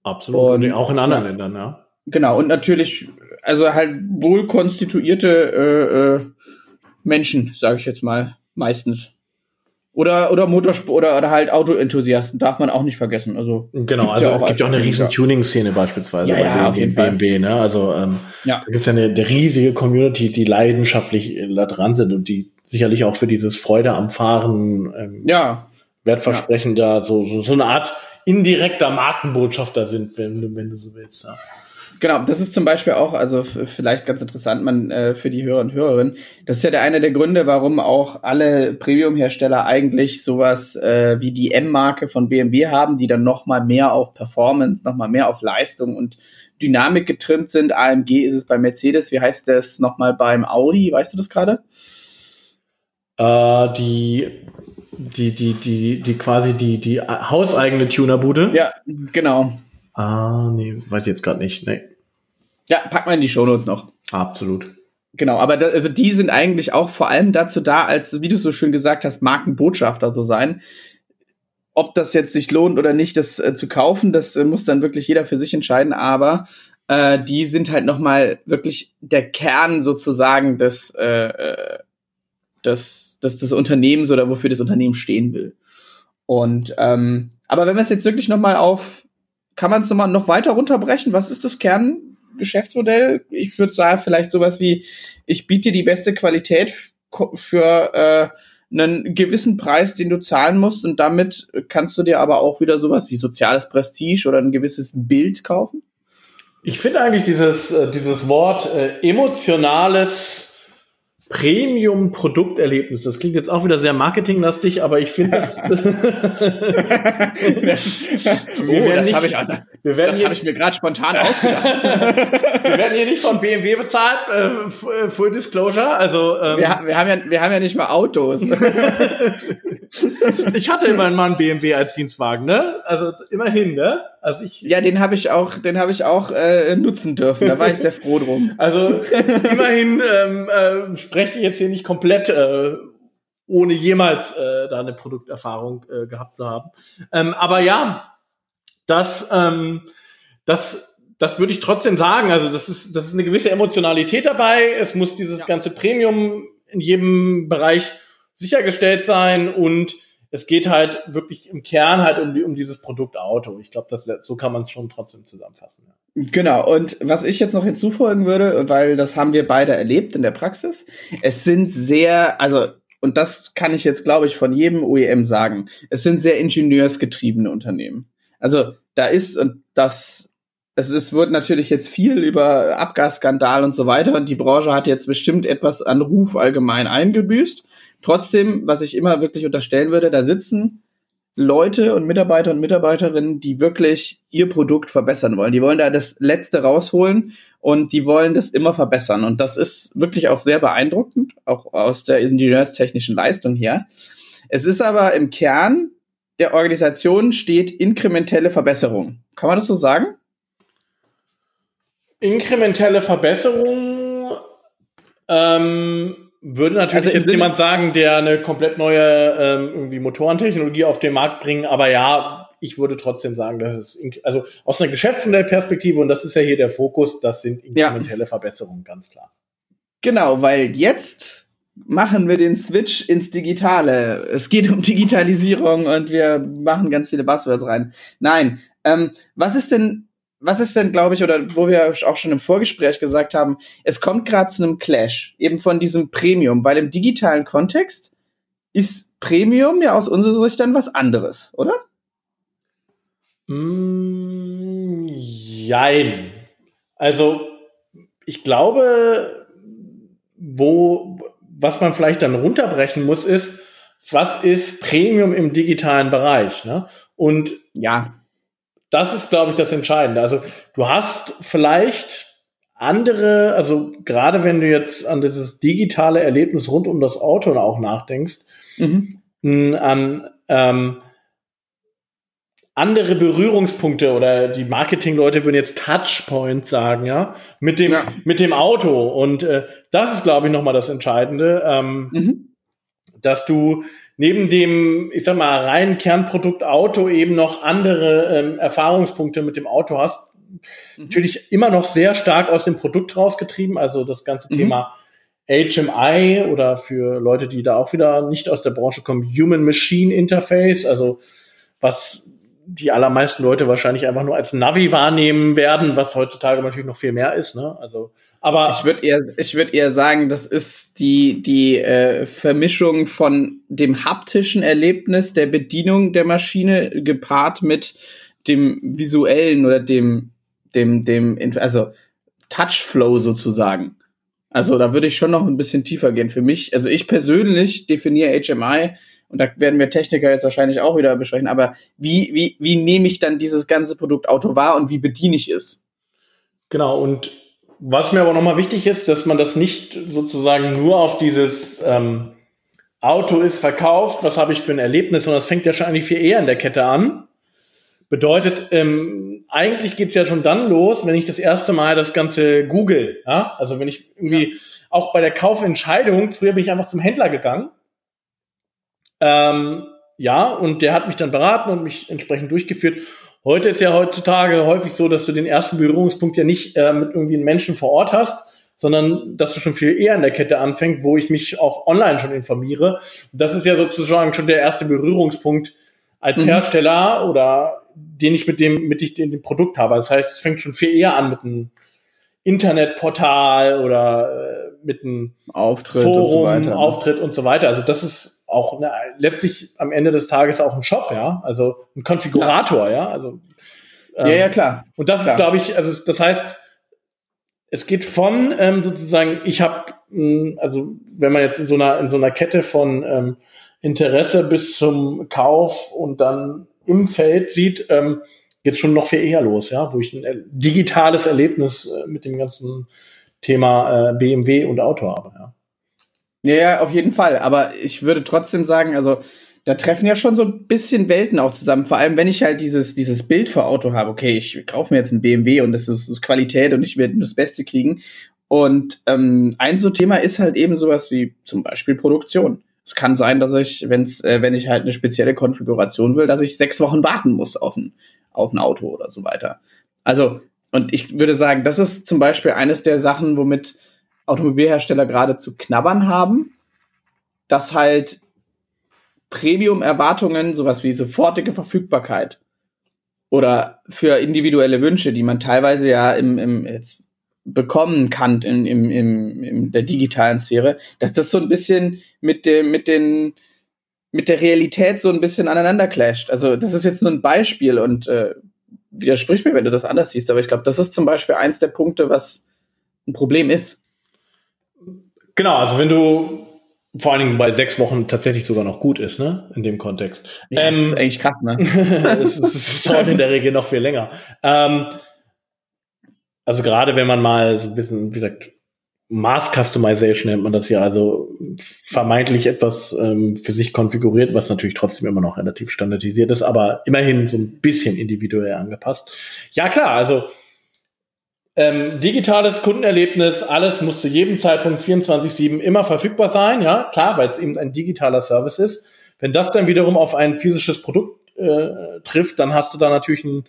Absolut. Und, auch in anderen ja. Ländern, ja. Genau, und natürlich, also halt wohl konstituierte äh, äh, Menschen, sage ich jetzt mal, meistens. Oder, oder Motorsport oder, oder halt Autoenthusiasten, darf man auch nicht vergessen. Also, genau, also ja auch, gibt ja auch eine riesen Tuning-Szene beispielsweise ja, ja, bei BMW, BMW ne? Also ähm, ja. da gibt es ja eine, eine riesige Community, die leidenschaftlich da dran sind und die sicherlich auch für dieses Freude am Fahren ähm, ja. Wertversprechen ja. da so, so, so eine Art indirekter Markenbotschafter sind, wenn du, wenn du so willst. Ja. Genau, das ist zum Beispiel auch, also vielleicht ganz interessant, man äh, für die Hörer und Hörerinnen. Das ist ja der eine der Gründe, warum auch alle Premium-Hersteller eigentlich sowas äh, wie die M-Marke von BMW haben, die dann noch mal mehr auf Performance, noch mal mehr auf Leistung und Dynamik getrimmt sind. AMG ist es bei Mercedes. Wie heißt das noch mal beim Audi? Weißt du das gerade? Äh, die die, die, die, die quasi die, die hauseigene Tunerbude. Ja, genau. Ah, nee, weiß ich jetzt gerade nicht. Nee. Ja, pack mal in die Shownotes noch. Absolut. Genau, aber da, also die sind eigentlich auch vor allem dazu da, als, wie du so schön gesagt hast, Markenbotschafter zu sein. Ob das jetzt sich lohnt oder nicht, das äh, zu kaufen, das äh, muss dann wirklich jeder für sich entscheiden. Aber äh, die sind halt noch mal wirklich der Kern sozusagen des, äh, äh des, des, des Unternehmens oder wofür das Unternehmen stehen will. Und ähm, aber wenn man es jetzt wirklich noch mal auf, kann man es noch mal noch weiter runterbrechen? Was ist das Kern? Geschäftsmodell. Ich würde sagen, vielleicht sowas wie, ich biete die beste Qualität für äh, einen gewissen Preis, den du zahlen musst und damit kannst du dir aber auch wieder sowas wie soziales Prestige oder ein gewisses Bild kaufen? Ich finde eigentlich dieses, äh, dieses Wort äh, emotionales Premium-Produkterlebnis. Das klingt jetzt auch wieder sehr marketinglastig, aber ich finde das. das, oh, das habe ich, das hab ich mir gerade spontan ausgedacht. wir werden hier nicht von BMW bezahlt, äh, Full Disclosure. Also ähm, wir, wir, haben ja, wir haben ja nicht mal Autos. ich hatte immerhin mal einen BMW als Dienstwagen, ne? Also immerhin, ne? Also ich, ja, den habe ich auch, den habe ich auch äh, nutzen dürfen. Da war ich sehr froh drum. Also immerhin ähm, äh, spreche ich jetzt hier nicht komplett äh, ohne jemals äh, da eine Produkterfahrung äh, gehabt zu haben. Ähm, aber ja, das, ähm, das, das würde ich trotzdem sagen. Also das ist, das ist eine gewisse Emotionalität dabei. Es muss dieses ja. ganze Premium in jedem Bereich sichergestellt sein und es geht halt wirklich im Kern halt um, um dieses Produkt Auto. Ich glaube, so kann man es schon trotzdem zusammenfassen. Genau. Und was ich jetzt noch hinzufügen würde, weil das haben wir beide erlebt in der Praxis, es sind sehr, also und das kann ich jetzt, glaube ich, von jedem OEM sagen. Es sind sehr ingenieursgetriebene Unternehmen. Also da ist und das es, es wird natürlich jetzt viel über Abgasskandal und so weiter und die Branche hat jetzt bestimmt etwas an Ruf allgemein eingebüßt. Trotzdem, was ich immer wirklich unterstellen würde, da sitzen Leute und Mitarbeiter und Mitarbeiterinnen, die wirklich ihr Produkt verbessern wollen. Die wollen da das Letzte rausholen und die wollen das immer verbessern. Und das ist wirklich auch sehr beeindruckend, auch aus der ingenieurstechnischen Leistung her. Es ist aber im Kern der Organisation steht inkrementelle Verbesserung. Kann man das so sagen? Inkrementelle Verbesserung ähm, würde natürlich also jetzt jemand sagen, der eine komplett neue ähm, irgendwie Motorentechnologie auf den Markt bringen, aber ja, ich würde trotzdem sagen, dass es also aus einer Geschäftsmodellperspektive und das ist ja hier der Fokus, das sind inkrementelle ja. Verbesserungen, ganz klar. Genau, weil jetzt machen wir den Switch ins Digitale. Es geht um Digitalisierung und wir machen ganz viele Buzzwords rein. Nein, ähm, was ist denn was ist denn, glaube ich, oder wo wir auch schon im Vorgespräch gesagt haben, es kommt gerade zu einem Clash, eben von diesem Premium, weil im digitalen Kontext ist Premium ja aus unserer Sicht dann was anderes, oder? Mm, jein. Also, ich glaube, wo, was man vielleicht dann runterbrechen muss, ist, was ist Premium im digitalen Bereich? Ne? Und ja, das ist, glaube ich, das Entscheidende. Also du hast vielleicht andere, also gerade wenn du jetzt an dieses digitale Erlebnis rund um das Auto auch nachdenkst, mhm. an ähm, andere Berührungspunkte oder die Marketingleute würden jetzt Touchpoint sagen, ja, mit dem, ja. mit dem Auto. Und äh, das ist, glaube ich, nochmal das Entscheidende, ähm, mhm. Dass du neben dem, ich sag mal, reinen Kernprodukt Auto eben noch andere ähm, Erfahrungspunkte mit dem Auto hast. Mhm. Natürlich immer noch sehr stark aus dem Produkt rausgetrieben, also das ganze mhm. Thema HMI oder für Leute, die da auch wieder nicht aus der Branche kommen, Human-Machine Interface, also was die allermeisten Leute wahrscheinlich einfach nur als Navi wahrnehmen werden, was heutzutage natürlich noch viel mehr ist. Ne? Also, aber ich würde eher, ich würde eher sagen, das ist die die äh, Vermischung von dem haptischen Erlebnis der Bedienung der Maschine gepaart mit dem visuellen oder dem dem dem also Touchflow sozusagen. Also da würde ich schon noch ein bisschen tiefer gehen. Für mich, also ich persönlich definiere HMI und da werden wir Techniker jetzt wahrscheinlich auch wieder besprechen, aber wie, wie, wie nehme ich dann dieses ganze Produkt Auto wahr und wie bediene ich es? Genau, und was mir aber nochmal wichtig ist, dass man das nicht sozusagen nur auf dieses ähm, Auto ist verkauft, was habe ich für ein Erlebnis, sondern das fängt ja schon eigentlich viel eher in der Kette an. Bedeutet, ähm, eigentlich geht's ja schon dann los, wenn ich das erste Mal das Ganze google. Ja? Also wenn ich irgendwie ja. auch bei der Kaufentscheidung, früher bin ich einfach zum Händler gegangen ähm, ja, und der hat mich dann beraten und mich entsprechend durchgeführt. Heute ist ja heutzutage häufig so, dass du den ersten Berührungspunkt ja nicht äh, mit irgendwie einem Menschen vor Ort hast, sondern dass du schon viel eher in der Kette anfängst, wo ich mich auch online schon informiere. Und das ist ja sozusagen schon der erste Berührungspunkt als mhm. Hersteller oder den ich mit dem, mit ich den, dem Produkt habe. Das heißt, es fängt schon viel eher an mit einem Internetportal oder äh, mit einem Auftritt Forum, und so weiter, ne? Auftritt und so weiter. Also das ist auch ne, letztlich am Ende des Tages auch ein Shop, ja, also ein Konfigurator, ja, ja? also ähm, ja, ja, klar. Und das klar. ist, glaube ich, also das heißt, es geht von ähm, sozusagen, ich habe, hm, also wenn man jetzt in so einer in so einer Kette von ähm, Interesse bis zum Kauf und dann im Feld sieht, ähm, geht schon noch viel eher los, ja, wo ich ein äh, digitales Erlebnis äh, mit dem ganzen Thema äh, BMW und Auto habe, ja. Ja, ja, auf jeden Fall. Aber ich würde trotzdem sagen, also da treffen ja schon so ein bisschen Welten auch zusammen. Vor allem, wenn ich halt dieses, dieses Bild vor Auto habe, okay, ich kaufe mir jetzt ein BMW und das ist, Qualität und ich werde das Beste kriegen. Und ähm, ein so Thema ist halt eben sowas wie zum Beispiel Produktion. Es kann sein, dass ich, wenn's, äh, wenn ich halt eine spezielle Konfiguration will, dass ich sechs Wochen warten muss auf ein, auf ein Auto oder so weiter. Also, und ich würde sagen, das ist zum Beispiel eines der Sachen, womit Automobilhersteller gerade zu knabbern haben, dass halt Premium-Erwartungen, sowas wie sofortige Verfügbarkeit oder für individuelle Wünsche, die man teilweise ja im, im jetzt bekommen kann in, im, im, in der digitalen Sphäre, dass das so ein bisschen mit dem, mit den, mit der Realität so ein bisschen aneinander clasht. Also das ist jetzt nur ein Beispiel und äh, widersprich mir, wenn du das anders siehst, aber ich glaube, das ist zum Beispiel eins der Punkte, was ein Problem ist. Genau, also wenn du vor allen Dingen bei sechs Wochen tatsächlich sogar noch gut ist, ne? In dem Kontext. Ja, ähm, das ist eigentlich krass, ne? es, es, dauert in der Regel noch viel länger. Ähm, also gerade wenn man mal so ein bisschen, wie gesagt, Mass Customization nennt man das ja, also vermeintlich etwas ähm, für sich konfiguriert, was natürlich trotzdem immer noch relativ standardisiert ist, aber immerhin so ein bisschen individuell angepasst. Ja klar, also ähm, digitales Kundenerlebnis, alles muss zu jedem Zeitpunkt 24-7 immer verfügbar sein, ja, klar, weil es eben ein digitaler Service ist. Wenn das dann wiederum auf ein physisches Produkt äh, trifft, dann hast du da natürlich einen,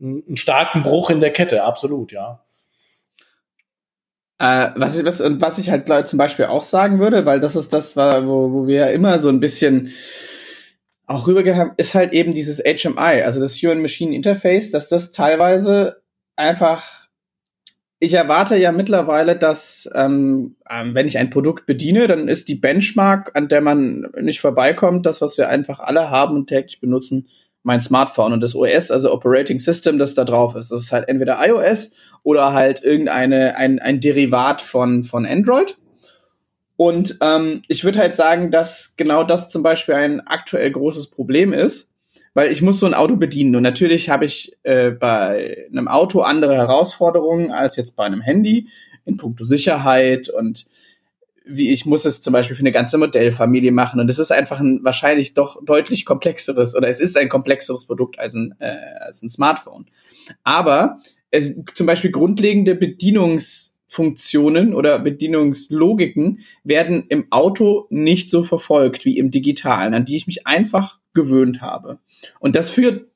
einen starken Bruch in der Kette, absolut, ja. Äh, was, ich, was, was ich halt zum Beispiel auch sagen würde, weil das ist das, wo, wo wir ja immer so ein bisschen auch rübergehauen, ist halt eben dieses HMI, also das Human-Machine Interface, dass das teilweise einfach, ich erwarte ja mittlerweile, dass ähm, ähm, wenn ich ein Produkt bediene, dann ist die Benchmark, an der man nicht vorbeikommt, das, was wir einfach alle haben und täglich benutzen, mein Smartphone und das OS, also Operating System, das da drauf ist. Das ist halt entweder iOS oder halt irgendeine ein, ein Derivat von, von Android. Und ähm, ich würde halt sagen, dass genau das zum Beispiel ein aktuell großes Problem ist, weil ich muss so ein Auto bedienen. Und natürlich habe ich äh, bei einem Auto andere Herausforderungen als jetzt bei einem Handy in puncto Sicherheit und wie ich muss es zum Beispiel für eine ganze Modellfamilie machen. Und es ist einfach ein wahrscheinlich doch deutlich komplexeres oder es ist ein komplexeres Produkt als ein, äh, als ein Smartphone. Aber es, zum Beispiel grundlegende Bedienungsfunktionen oder Bedienungslogiken werden im Auto nicht so verfolgt wie im Digitalen, an die ich mich einfach gewöhnt habe. Und das führt,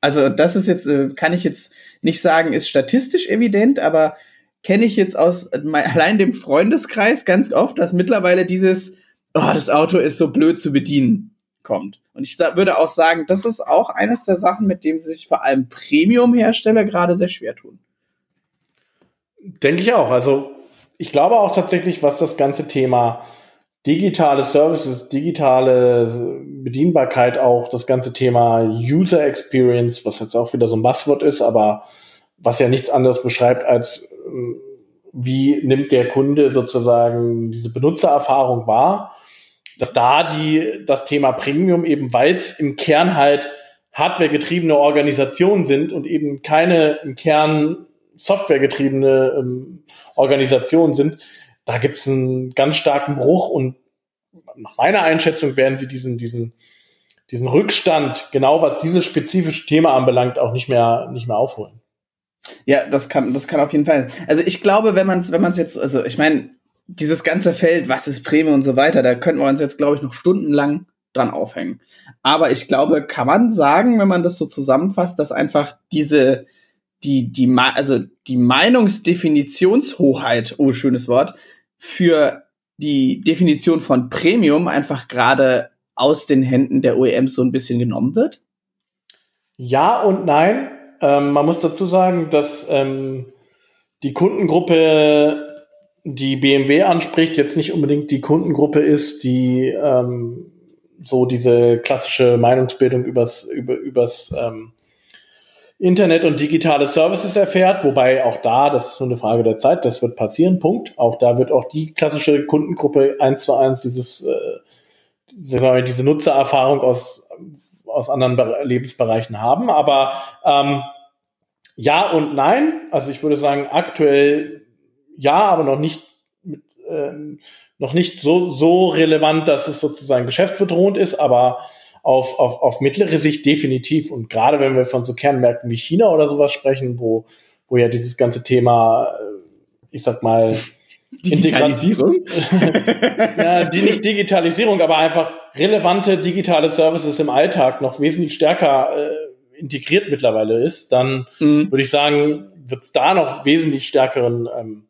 also das ist jetzt, äh, kann ich jetzt nicht sagen, ist statistisch evident, aber kenne ich jetzt aus allein dem Freundeskreis ganz oft, dass mittlerweile dieses, oh, das Auto ist so blöd zu bedienen kommt. Und ich würde auch sagen, das ist auch eines der Sachen, mit dem sich vor allem Premium-Hersteller gerade sehr schwer tun. Denke ich auch. Also ich glaube auch tatsächlich, was das ganze Thema digitale Services, digitale Bedienbarkeit auch, das ganze Thema User Experience, was jetzt auch wieder so ein Buzzword ist, aber was ja nichts anderes beschreibt als wie nimmt der Kunde sozusagen diese Benutzererfahrung wahr, dass da die, das Thema Premium eben, weil es im Kern halt hardwaregetriebene Organisationen sind und eben keine im Kern softwaregetriebene ähm, Organisationen sind, da gibt es einen ganz starken Bruch und nach meiner Einschätzung werden sie diesen, diesen, diesen Rückstand, genau was dieses spezifische Thema anbelangt, auch nicht mehr, nicht mehr aufholen. Ja, das kann, das kann auf jeden Fall. Also ich glaube, wenn man es, wenn man jetzt, also ich meine, dieses ganze Feld, was ist Prämie und so weiter, da könnten wir uns jetzt, glaube ich, noch stundenlang dran aufhängen. Aber ich glaube, kann man sagen, wenn man das so zusammenfasst, dass einfach diese, die, die, also die Meinungsdefinitionshoheit, oh, schönes Wort, für die Definition von Premium einfach gerade aus den Händen der OEMs so ein bisschen genommen wird? Ja und nein. Ähm, man muss dazu sagen, dass ähm, die Kundengruppe, die BMW anspricht, jetzt nicht unbedingt die Kundengruppe ist, die ähm, so diese klassische Meinungsbildung übers, über, übers ähm, Internet und digitale Services erfährt, wobei auch da, das ist nur eine Frage der Zeit, das wird passieren, Punkt. Auch da wird auch die klassische Kundengruppe eins zu eins dieses, äh, diese Nutzererfahrung aus aus anderen Lebensbereichen haben. Aber ähm, ja und nein. Also ich würde sagen, aktuell ja, aber noch nicht mit, ähm, noch nicht so, so relevant, dass es sozusagen geschäftsbedrohend ist, aber auf, auf, auf mittlere Sicht definitiv. Und gerade wenn wir von so Kernmärkten wie China oder sowas sprechen, wo, wo ja dieses ganze Thema, äh, ich sag mal, Digitalisierung? ja, die nicht Digitalisierung, aber einfach relevante digitale Services im Alltag noch wesentlich stärker äh, integriert mittlerweile ist, dann mhm. würde ich sagen, wird es da noch wesentlich stärkeren, ähm,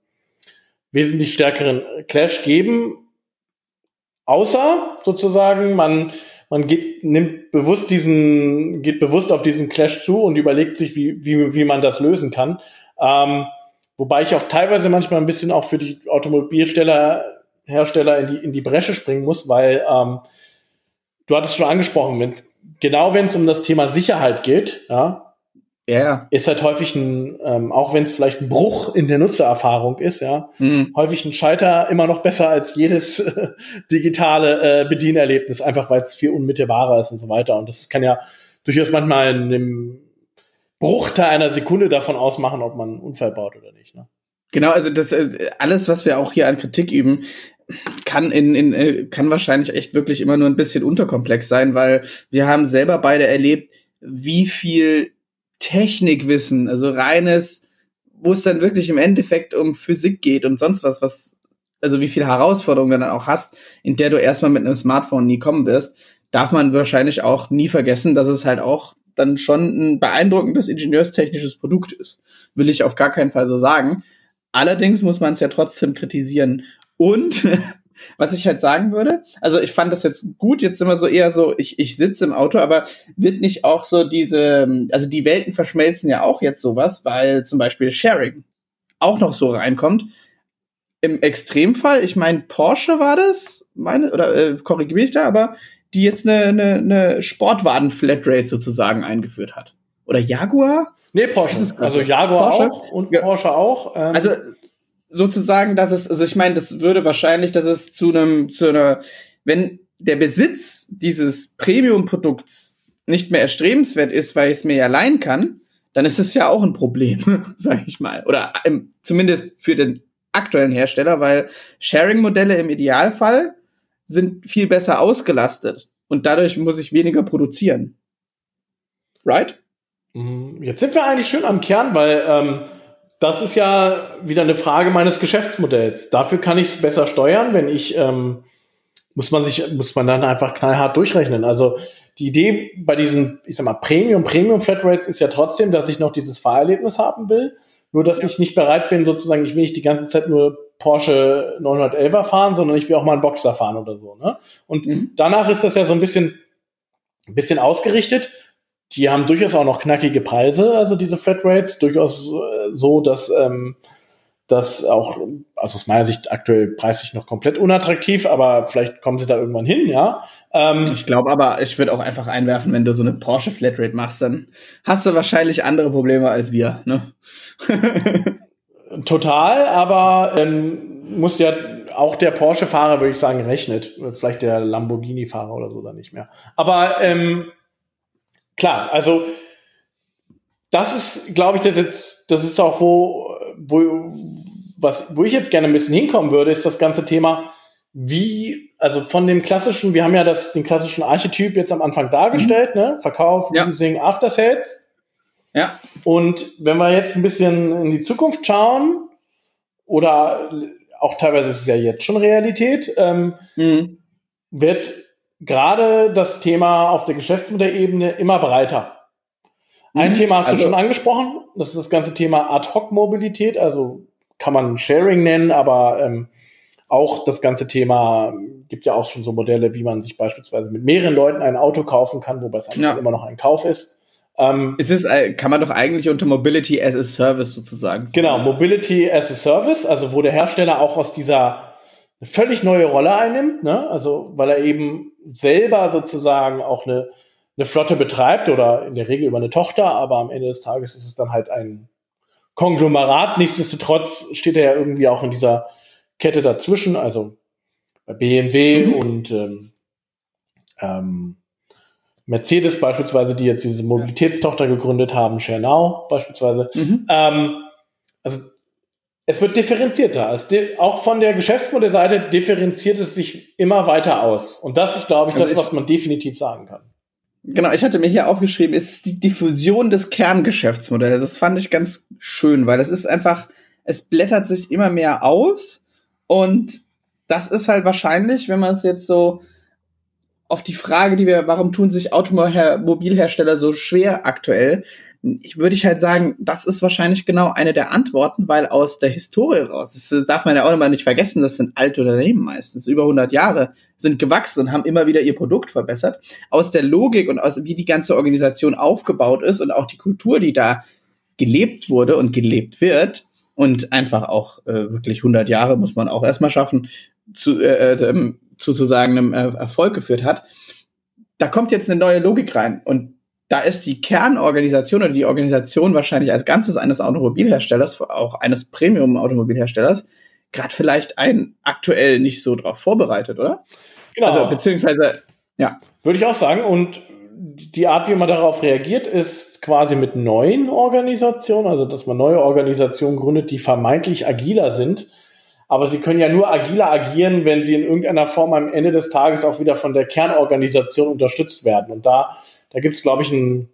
wesentlich stärkeren Clash geben. Außer sozusagen, man, man geht, nimmt bewusst diesen, geht bewusst auf diesen Clash zu und überlegt sich, wie, wie, wie man das lösen kann. Ähm, Wobei ich auch teilweise manchmal ein bisschen auch für die Automobilsteller, Hersteller in die, in die Bresche springen muss, weil ähm, du hattest schon angesprochen, wenn's, genau wenn es um das Thema Sicherheit geht, ja, yeah. ist halt häufig ein, ähm, auch wenn es vielleicht ein Bruch in der Nutzererfahrung ist, ja, mhm. häufig ein Scheiter immer noch besser als jedes äh, digitale äh, Bedienerlebnis, einfach weil es viel unmittelbarer ist und so weiter. Und das kann ja durchaus manchmal in dem Bruchteil einer Sekunde davon ausmachen, ob man einen Unfall baut oder nicht. Ne? Genau, also das äh, alles, was wir auch hier an Kritik üben, kann in, in äh, kann wahrscheinlich echt wirklich immer nur ein bisschen unterkomplex sein, weil wir haben selber beide erlebt, wie viel Technikwissen, also reines, wo es dann wirklich im Endeffekt um Physik geht und sonst was, was also wie viele Herausforderungen du dann auch hast, in der du erstmal mit einem Smartphone nie kommen wirst, darf man wahrscheinlich auch nie vergessen, dass es halt auch dann schon ein beeindruckendes ingenieurstechnisches Produkt ist. Will ich auf gar keinen Fall so sagen. Allerdings muss man es ja trotzdem kritisieren. Und was ich halt sagen würde, also ich fand das jetzt gut, jetzt immer so eher so, ich, ich sitze im Auto, aber wird nicht auch so diese, also die Welten verschmelzen ja auch jetzt sowas, weil zum Beispiel Sharing auch noch so reinkommt. Im Extremfall, ich meine, Porsche war das, meine, oder äh, korrigiere ich da, aber die jetzt eine, eine, eine Sportwagen-Flatrate sozusagen eingeführt hat. Oder Jaguar? Nee, Porsche. Also Jaguar Porsche? auch und ja. Porsche auch. Ähm. Also sozusagen, dass es, also ich meine, das würde wahrscheinlich, dass es zu einem, zu einer, wenn der Besitz dieses Premium-Produkts nicht mehr erstrebenswert ist, weil ich es mir ja leihen kann, dann ist es ja auch ein Problem, sage ich mal. Oder ähm, zumindest für den aktuellen Hersteller, weil Sharing-Modelle im Idealfall sind viel besser ausgelastet und dadurch muss ich weniger produzieren. Right? Mhm. Jetzt sind wir eigentlich schön am Kern, weil ähm, das ist ja wieder eine Frage meines Geschäftsmodells. Dafür kann ich es besser steuern, wenn ich ähm, muss man sich muss man dann einfach knallhart durchrechnen. Also die Idee bei diesen, ich sag mal, Premium, Premium Flatrates ist ja trotzdem, dass ich noch dieses Fahrerlebnis haben will. Nur, dass ja. ich nicht bereit bin, sozusagen, ich will nicht die ganze Zeit nur Porsche 911er fahren, sondern ich will auch mal einen Boxer fahren oder so. Ne? Und mhm. danach ist das ja so ein bisschen, ein bisschen ausgerichtet. Die haben durchaus auch noch knackige Preise, also diese Flatrates, durchaus äh, so, dass ähm, das auch, also aus meiner Sicht aktuell preislich noch komplett unattraktiv, aber vielleicht kommen sie da irgendwann hin, ja. Ähm, ich glaube aber, ich würde auch einfach einwerfen, wenn du so eine Porsche Flatrate machst, dann hast du wahrscheinlich andere Probleme als wir, ne? Total, aber ähm, muss ja auch der Porsche-Fahrer, würde ich sagen, rechnet. Vielleicht der Lamborghini-Fahrer oder so dann nicht mehr. Aber ähm, klar, also das ist, glaube ich, das jetzt, das ist auch wo, wo, was, wo ich jetzt gerne ein bisschen hinkommen würde, ist das ganze Thema, wie, also von dem klassischen, wir haben ja das, den klassischen Archetyp jetzt am Anfang dargestellt, mhm. ne? Verkauf, ja. Leasing, After Sales. Ja. Und wenn wir jetzt ein bisschen in die Zukunft schauen, oder auch teilweise ist es ja jetzt schon Realität, ähm, mhm. wird gerade das Thema auf der Geschäftsmodellebene immer breiter. Ein mhm. Thema hast also, du schon angesprochen, das ist das ganze Thema Ad-Hoc-Mobilität, also kann man Sharing nennen, aber ähm, auch das ganze Thema gibt ja auch schon so Modelle, wie man sich beispielsweise mit mehreren Leuten ein Auto kaufen kann, wobei es eigentlich ja. immer noch ein Kauf ist. Ähm, es ist, äh, kann man doch eigentlich unter Mobility as a Service sozusagen. Genau, Mobility as a Service, also wo der Hersteller auch aus dieser völlig neue Rolle einnimmt, ne? also weil er eben selber sozusagen auch eine, eine Flotte betreibt oder in der Regel über eine Tochter, aber am Ende des Tages ist es dann halt ein Konglomerat. Nichtsdestotrotz steht er ja irgendwie auch in dieser Kette dazwischen, also bei BMW mhm. und ähm, ähm, Mercedes beispielsweise, die jetzt diese Mobilitätstochter gegründet haben, ShareNow beispielsweise. Mhm. Ähm, also es wird differenzierter. Also auch von der Geschäftsmodellseite differenziert es sich immer weiter aus. Und das ist, glaube ich, also das, ich, was man definitiv sagen kann. Genau, ich hatte mir hier aufgeschrieben, es ist die Diffusion des Kerngeschäftsmodells. Das fand ich ganz schön, weil es ist einfach, es blättert sich immer mehr aus und das ist halt wahrscheinlich, wenn man es jetzt so auf die Frage, die wir, warum tun sich Automobilhersteller so schwer aktuell, würde ich halt sagen, das ist wahrscheinlich genau eine der Antworten, weil aus der Historie raus, das darf man ja auch immer nicht vergessen, das sind alte Unternehmen meistens, über 100 Jahre, sind gewachsen und haben immer wieder ihr Produkt verbessert. Aus der Logik und aus wie die ganze Organisation aufgebaut ist und auch die Kultur, die da gelebt wurde und gelebt wird und einfach auch äh, wirklich 100 Jahre muss man auch erstmal schaffen, zu, äh, äh, zu sozusagen einem äh, Erfolg geführt hat. Da kommt jetzt eine neue Logik rein und da ist die Kernorganisation oder die Organisation wahrscheinlich als Ganzes eines Automobilherstellers, auch eines Premium-Automobilherstellers, gerade vielleicht ein aktuell nicht so drauf vorbereitet, oder? Genau. Also beziehungsweise, ja. Würde ich auch sagen. Und die Art, wie man darauf reagiert, ist quasi mit neuen Organisationen, also dass man neue Organisationen gründet, die vermeintlich agiler sind aber sie können ja nur agiler agieren, wenn sie in irgendeiner Form am Ende des Tages auch wieder von der Kernorganisation unterstützt werden. Und da, da gibt es, glaube ich, ein,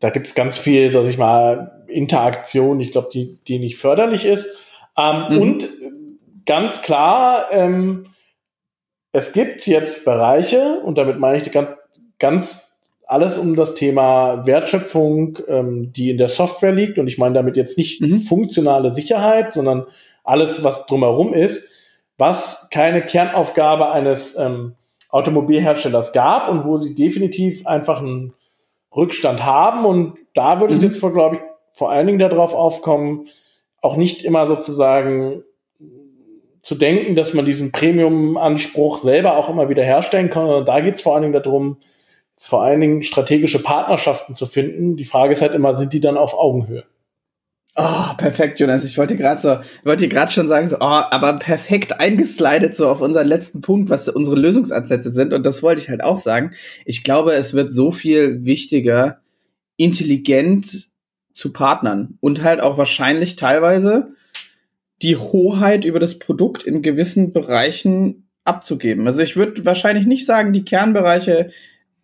da gibt es ganz viel, sag ich mal, Interaktion, ich glaube, die, die nicht förderlich ist. Ähm, mhm. Und ganz klar, ähm, es gibt jetzt Bereiche, und damit meine ich ganz, ganz alles um das Thema Wertschöpfung, ähm, die in der Software liegt. Und ich meine damit jetzt nicht mhm. funktionale Sicherheit, sondern alles, was drumherum ist, was keine Kernaufgabe eines ähm, Automobilherstellers gab und wo sie definitiv einfach einen Rückstand haben. Und da würde es mhm. jetzt, glaube ich, vor allen Dingen darauf aufkommen, auch nicht immer sozusagen zu denken, dass man diesen Premium-Anspruch selber auch immer wieder herstellen kann. da geht es vor allen Dingen darum, vor allen Dingen strategische Partnerschaften zu finden. Die Frage ist halt immer, sind die dann auf Augenhöhe? Oh, perfekt, Jonas. Ich wollte gerade so, wollte gerade schon sagen, so, oh, aber perfekt eingeslidet so auf unseren letzten Punkt, was unsere Lösungsansätze sind. Und das wollte ich halt auch sagen. Ich glaube, es wird so viel wichtiger, intelligent zu partnern und halt auch wahrscheinlich teilweise die Hoheit über das Produkt in gewissen Bereichen abzugeben. Also ich würde wahrscheinlich nicht sagen, die Kernbereiche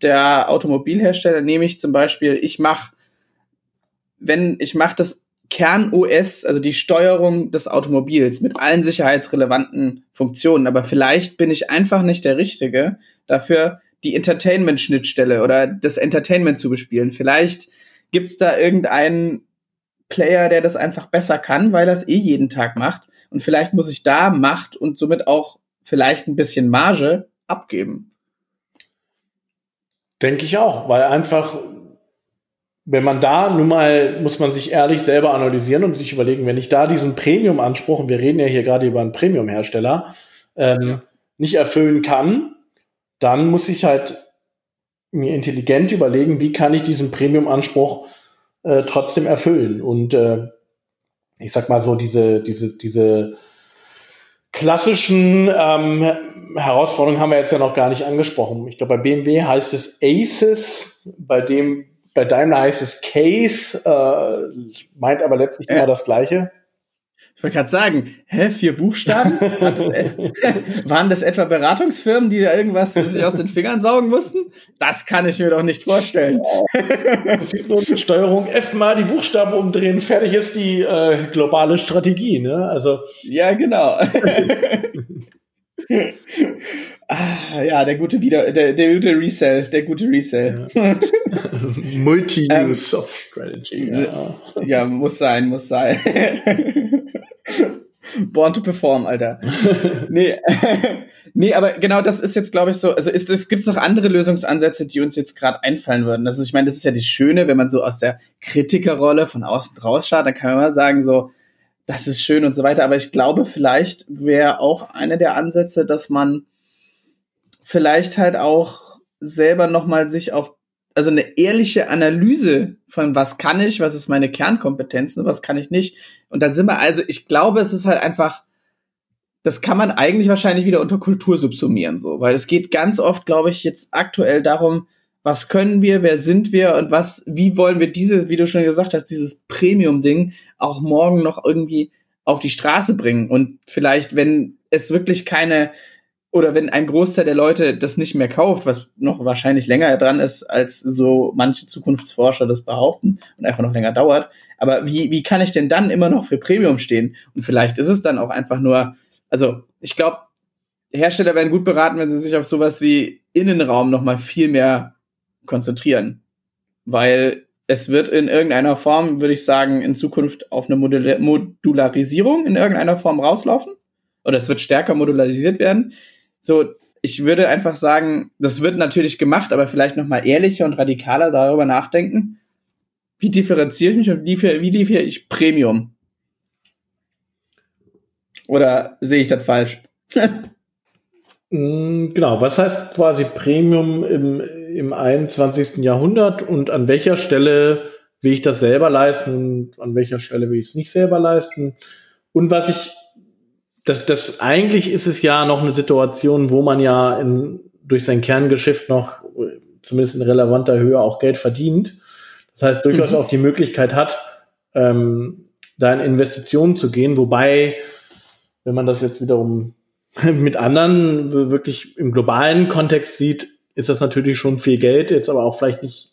der Automobilhersteller nehme ich zum Beispiel, ich mache, wenn ich mache das Kern-OS, also die Steuerung des Automobils mit allen sicherheitsrelevanten Funktionen, aber vielleicht bin ich einfach nicht der Richtige dafür, die Entertainment-Schnittstelle oder das Entertainment zu bespielen. Vielleicht gibt's da irgendeinen Player, der das einfach besser kann, weil es eh jeden Tag macht. Und vielleicht muss ich da Macht und somit auch vielleicht ein bisschen Marge abgeben. Denke ich auch, weil einfach, wenn man da nun mal, muss man sich ehrlich selber analysieren und sich überlegen, wenn ich da diesen Premium-Anspruch, und wir reden ja hier gerade über einen Premium-Hersteller, ähm, nicht erfüllen kann, dann muss ich halt mir intelligent überlegen, wie kann ich diesen Premium-Anspruch äh, trotzdem erfüllen. Und äh, ich sag mal so, diese, diese, diese klassischen ähm, Herausforderungen haben wir jetzt ja noch gar nicht angesprochen. Ich glaube, bei BMW heißt es ACES, bei dem bei Daimler heißt es Case, äh, meint aber letztlich ja. immer das Gleiche. Ich wollte gerade sagen, hä, vier Buchstaben? Waren das etwa Beratungsfirmen, die da irgendwas sich aus den Fingern saugen mussten? Das kann ich mir doch nicht vorstellen. Eine Steuerung F mal die Buchstaben umdrehen, fertig ist die äh, globale Strategie, ne? Also. Ja, genau. ah, ja, der gute Wieder, der, der gute Resell, der gute Resell. Ja. Multi-Use ähm, of Strategy. Ja. ja, muss sein, muss sein. Born to perform, Alter. nee, nee, aber genau das ist jetzt, glaube ich, so. Also ist es gibt noch andere Lösungsansätze, die uns jetzt gerade einfallen würden. Also ich meine, das ist ja das Schöne, wenn man so aus der Kritikerrolle von außen rausschaut, dann kann man mal sagen so, das ist schön und so weiter. Aber ich glaube, vielleicht wäre auch einer der Ansätze, dass man vielleicht halt auch selber noch mal sich auf also eine ehrliche Analyse von was kann ich, was ist meine Kernkompetenzen, was kann ich nicht. Und da sind wir also, ich glaube, es ist halt einfach, das kann man eigentlich wahrscheinlich wieder unter Kultur subsumieren, so, weil es geht ganz oft, glaube ich, jetzt aktuell darum, was können wir, wer sind wir und was, wie wollen wir diese, wie du schon gesagt hast, dieses Premium-Ding auch morgen noch irgendwie auf die Straße bringen und vielleicht, wenn es wirklich keine oder wenn ein Großteil der Leute das nicht mehr kauft, was noch wahrscheinlich länger dran ist, als so manche Zukunftsforscher das behaupten und einfach noch länger dauert. Aber wie, wie kann ich denn dann immer noch für Premium stehen? Und vielleicht ist es dann auch einfach nur, also ich glaube, Hersteller werden gut beraten, wenn sie sich auf sowas wie Innenraum noch mal viel mehr konzentrieren. Weil es wird in irgendeiner Form, würde ich sagen, in Zukunft auf eine Modularisierung in irgendeiner Form rauslaufen. Oder es wird stärker modularisiert werden so, ich würde einfach sagen, das wird natürlich gemacht, aber vielleicht noch mal ehrlicher und radikaler darüber nachdenken. Wie differenziere ich mich und wie liefere ich Premium? Oder sehe ich das falsch? Mm, genau, was heißt quasi Premium im, im 21. Jahrhundert und an welcher Stelle will ich das selber leisten und an welcher Stelle will ich es nicht selber leisten? Und was ich das, das eigentlich ist es ja noch eine Situation, wo man ja in, durch sein Kerngeschäft noch zumindest in relevanter Höhe auch Geld verdient. Das heißt, durchaus mhm. auch die Möglichkeit hat, ähm, da in Investitionen zu gehen, wobei, wenn man das jetzt wiederum mit anderen wirklich im globalen Kontext sieht, ist das natürlich schon viel Geld, jetzt aber auch vielleicht nicht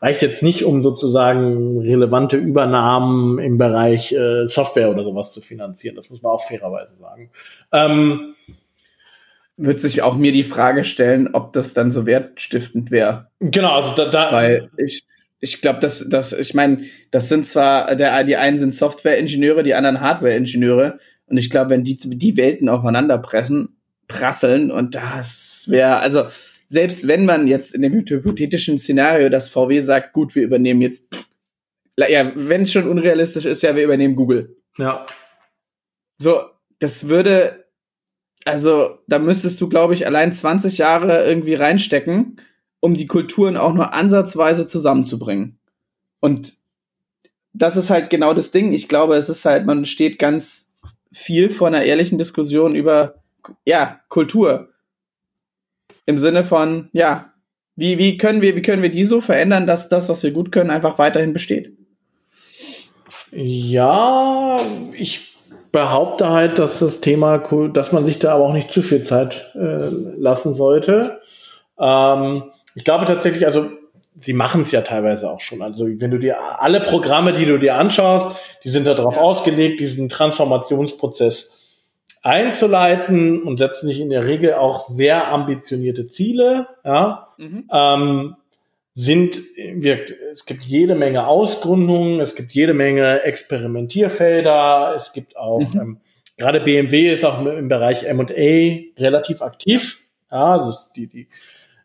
reicht jetzt nicht, um sozusagen relevante Übernahmen im Bereich äh, Software oder sowas zu finanzieren. Das muss man auch fairerweise sagen. Ähm, wird sich auch mir die Frage stellen, ob das dann so wertstiftend wäre. Genau, also da, da weil ich ich glaube, dass das ich meine, das sind zwar der die einen sind Software-Ingenieure, die anderen Hardware-Ingenieure Und ich glaube, wenn die, die Welten aufeinander pressen, prasseln und das wäre, also selbst wenn man jetzt in dem hypothetischen Szenario das VW sagt, gut, wir übernehmen jetzt, pff, ja, wenn es schon unrealistisch ist, ja, wir übernehmen Google. Ja. So, das würde, also da müsstest du, glaube ich, allein 20 Jahre irgendwie reinstecken, um die Kulturen auch nur ansatzweise zusammenzubringen. Und das ist halt genau das Ding. Ich glaube, es ist halt, man steht ganz viel vor einer ehrlichen Diskussion über, ja, Kultur. Im Sinne von, ja, wie, wie können wir, wie können wir die so verändern, dass das, was wir gut können, einfach weiterhin besteht? Ja, ich behaupte halt, dass das Thema, dass man sich da aber auch nicht zu viel Zeit äh, lassen sollte. Ähm, ich glaube tatsächlich, also sie machen es ja teilweise auch schon. Also wenn du dir alle Programme, die du dir anschaust, die sind darauf ja. ausgelegt, diesen Transformationsprozess einzuleiten und setzen sich in der Regel auch sehr ambitionierte Ziele. Ja. Mhm. Ähm, sind, wir, es gibt jede Menge Ausgründungen, es gibt jede Menge Experimentierfelder, es gibt auch, mhm. ähm, gerade BMW ist auch im Bereich M&A relativ aktiv. Ja, also die, die,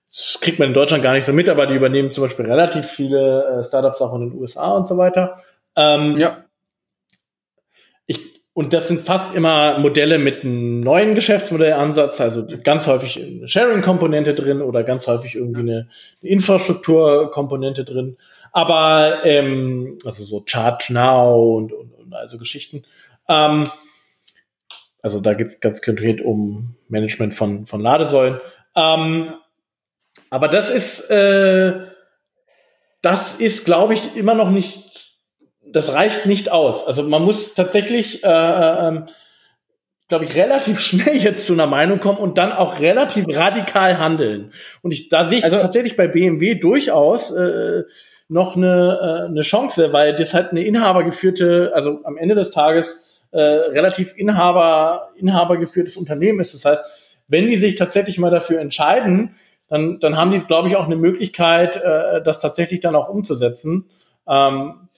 das kriegt man in Deutschland gar nicht so mit, aber die übernehmen zum Beispiel relativ viele äh, Startups auch in den USA und so weiter. Ähm, ja. Und das sind fast immer Modelle mit einem neuen Geschäftsmodellansatz, also ganz häufig eine Sharing-Komponente drin oder ganz häufig irgendwie eine, Infrastrukturkomponente drin. Aber ähm, also so Charge Now und, und, und also Geschichten. Ähm, also da geht es ganz konkret um Management von, von Ladesäulen. Ähm, aber das ist, äh, das ist, glaube ich, immer noch nicht das reicht nicht aus. Also man muss tatsächlich, äh, äh, ähm, glaube ich, relativ schnell jetzt zu einer Meinung kommen und dann auch relativ radikal handeln. Und ich, da sehe ich also, tatsächlich bei BMW durchaus äh, noch eine, äh, eine Chance, weil das halt eine inhabergeführte, also am Ende des Tages äh, relativ Inhaber, inhabergeführtes Unternehmen ist. Das heißt, wenn die sich tatsächlich mal dafür entscheiden, dann, dann haben die, glaube ich, auch eine Möglichkeit, äh, das tatsächlich dann auch umzusetzen. Ähm,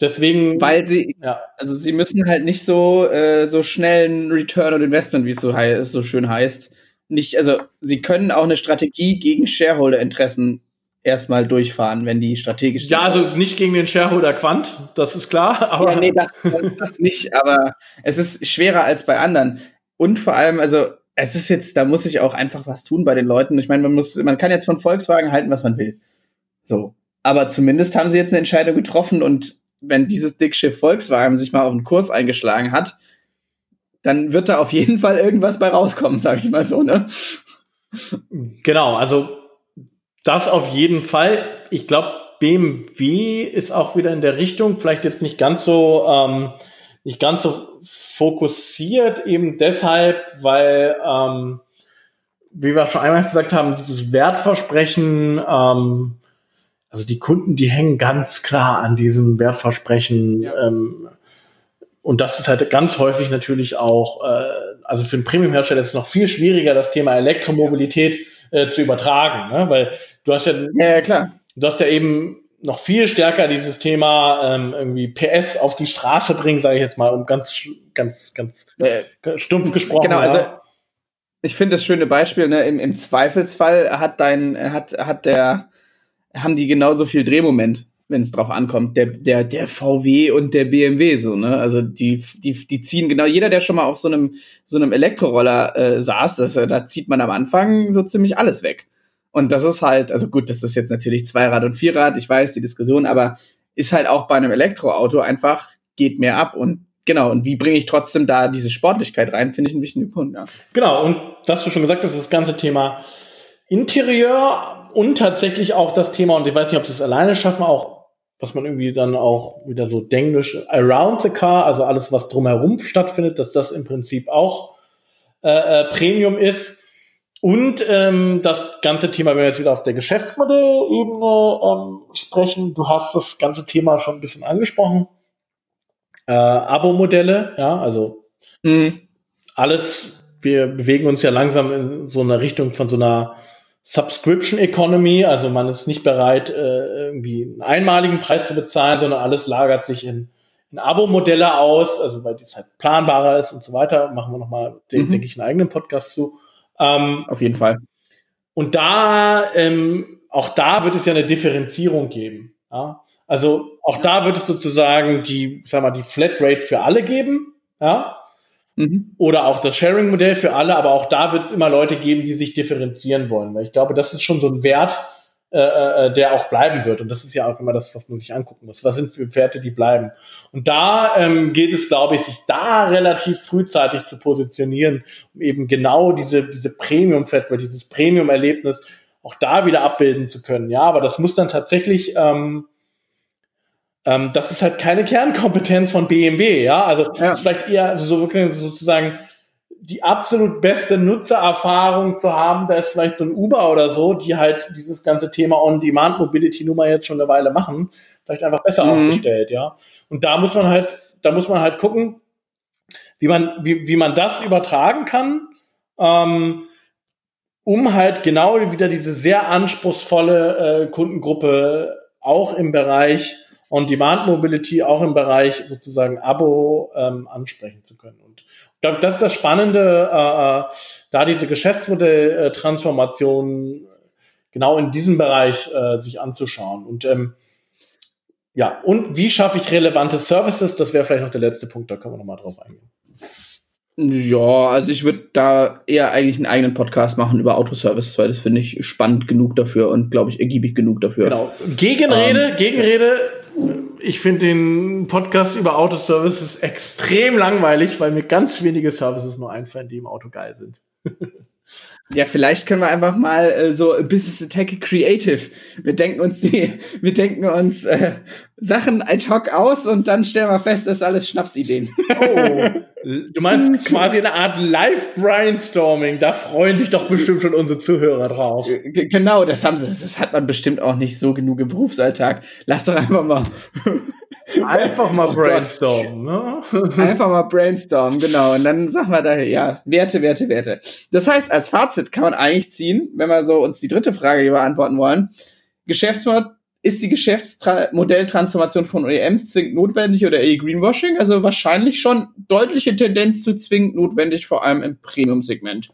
Deswegen. Weil sie, ja. also sie müssen halt nicht so, äh, so schnell ein Return on Investment, wie es so, so schön heißt. Nicht, also sie können auch eine Strategie gegen Shareholder-Interessen erstmal durchfahren, wenn die strategisch sind. Ja, also nicht gegen den Shareholder Quant, das ist klar. Aber ja, nee, das, das nicht, aber es ist schwerer als bei anderen. Und vor allem, also es ist jetzt, da muss ich auch einfach was tun bei den Leuten. Ich meine, man muss, man kann jetzt von Volkswagen halten, was man will. So. Aber zumindest haben sie jetzt eine Entscheidung getroffen und wenn dieses Dickschiff Volkswagen sich mal auf einen Kurs eingeschlagen hat, dann wird da auf jeden Fall irgendwas bei rauskommen, sag ich mal so, ne? Genau, also das auf jeden Fall. Ich glaube, BMW ist auch wieder in der Richtung, vielleicht jetzt nicht ganz so, ähm, nicht ganz so fokussiert, eben deshalb, weil, ähm, wie wir schon einmal gesagt haben, dieses Wertversprechen ähm, also die Kunden, die hängen ganz klar an diesem Wertversprechen. Ja. Ähm, und das ist halt ganz häufig natürlich auch, äh, also für einen Premium-Hersteller ist es noch viel schwieriger, das Thema Elektromobilität äh, zu übertragen, ne? weil du hast ja, ja, ja klar. du hast ja eben noch viel stärker dieses Thema ähm, irgendwie PS auf die Straße bringen, sage ich jetzt mal, um ganz, ganz, ganz äh, stumpf gesprochen. Genau, also ich finde das schöne Beispiel, ne? Im, Im Zweifelsfall hat dein, hat, hat der haben die genauso viel Drehmoment, wenn es drauf ankommt. Der, der, der VW und der BMW so, ne? Also die, die, die ziehen genau, jeder, der schon mal auf so einem, so einem Elektroroller äh, saß, das, äh, da zieht man am Anfang so ziemlich alles weg. Und das ist halt, also gut, das ist jetzt natürlich Zweirad und Vierrad, ich weiß, die Diskussion, aber ist halt auch bei einem Elektroauto einfach, geht mehr ab und genau, und wie bringe ich trotzdem da diese Sportlichkeit rein, finde ich einen wichtigen Punkt, ja. Genau, und das du schon gesagt hast, das ganze Thema Interieur und tatsächlich auch das Thema, und ich weiß nicht, ob sie es alleine schaffen, auch, was man irgendwie dann auch wieder so denglisch around the car, also alles, was drumherum stattfindet, dass das im Prinzip auch äh, äh, Premium ist. Und ähm, das ganze Thema, wenn wir jetzt wieder auf der Geschäftsmodellebene ähm, sprechen, du hast das ganze Thema schon ein bisschen angesprochen. Äh, Abo-Modelle, ja, also mhm. alles, wir bewegen uns ja langsam in so einer Richtung von so einer Subscription Economy, also man ist nicht bereit, äh, irgendwie einen einmaligen Preis zu bezahlen, sondern alles lagert sich in, in Abo-Modelle aus, also weil das halt planbarer ist und so weiter. Machen wir nochmal, mhm. denke ich, einen eigenen Podcast zu. Ähm, Auf jeden Fall. Und da, ähm, auch da wird es ja eine Differenzierung geben. Ja? Also auch da wird es sozusagen die, sag mal, die Flatrate für alle geben. Ja? Mhm. Oder auch das Sharing-Modell für alle, aber auch da wird es immer Leute geben, die sich differenzieren wollen. Weil ich glaube, das ist schon so ein Wert, äh, äh, der auch bleiben wird. Und das ist ja auch immer das, was man sich angucken muss. Was sind für Werte, die bleiben? Und da ähm, geht es, glaube ich, sich da relativ frühzeitig zu positionieren, um eben genau diese, diese Premium-Flatrate, dieses Premium-Erlebnis auch da wieder abbilden zu können. Ja, aber das muss dann tatsächlich ähm, ähm, das ist halt keine Kernkompetenz von BMW, ja. Also ja. vielleicht eher also so wirklich sozusagen die absolut beste Nutzererfahrung zu haben, da ist vielleicht so ein Uber oder so, die halt dieses ganze Thema On-Demand-Mobility nun mal jetzt schon eine Weile machen, vielleicht einfach besser mhm. aufgestellt, ja. Und da muss man halt, da muss man halt gucken, wie man, wie, wie man das übertragen kann, ähm, um halt genau wieder diese sehr anspruchsvolle äh, Kundengruppe auch im Bereich On-Demand-Mobility auch im Bereich sozusagen Abo ähm, ansprechen zu können. Und ich glaube, das ist das Spannende, äh, äh da diese Geschäftsmodell-Transformation genau in diesem Bereich äh, sich anzuschauen. Und ähm, ja, und wie schaffe ich relevante Services? Das wäre vielleicht noch der letzte Punkt, da können wir nochmal drauf eingehen. Ja, also ich würde da eher eigentlich einen eigenen Podcast machen über Autoservice, weil das finde ich spannend genug dafür und glaube ich ergiebig genug dafür. Genau. Gegenrede, ähm, Gegenrede. Ich finde den Podcast über Autoservices extrem langweilig, weil mir ganz wenige Services nur einfallen, die im Auto geil sind. Ja, vielleicht können wir einfach mal äh, so Business Attack Creative. Wir denken uns die, wir denken uns äh, Sachen ad hoc aus und dann stellen wir fest, das ist alles Schnapsideen. Oh, du meinst quasi eine Art Live-Brainstorming. Da freuen sich doch bestimmt schon unsere Zuhörer drauf. G genau, das haben sie. Das hat man bestimmt auch nicht so genug im Berufsalltag. Lass doch einfach mal Einfach mal oh brainstormen, ne? Einfach mal brainstormen, genau. Und dann sagen wir da, ja, Werte, Werte, Werte. Das heißt, als Fazit kann man eigentlich ziehen, wenn wir so uns die dritte Frage, die wir beantworten wollen, Geschäftsmodell, ist die Geschäftsmodelltransformation von OEMs zwingend notwendig oder eher Greenwashing? Also wahrscheinlich schon deutliche Tendenz zu zwingend notwendig, vor allem im Premium-Segment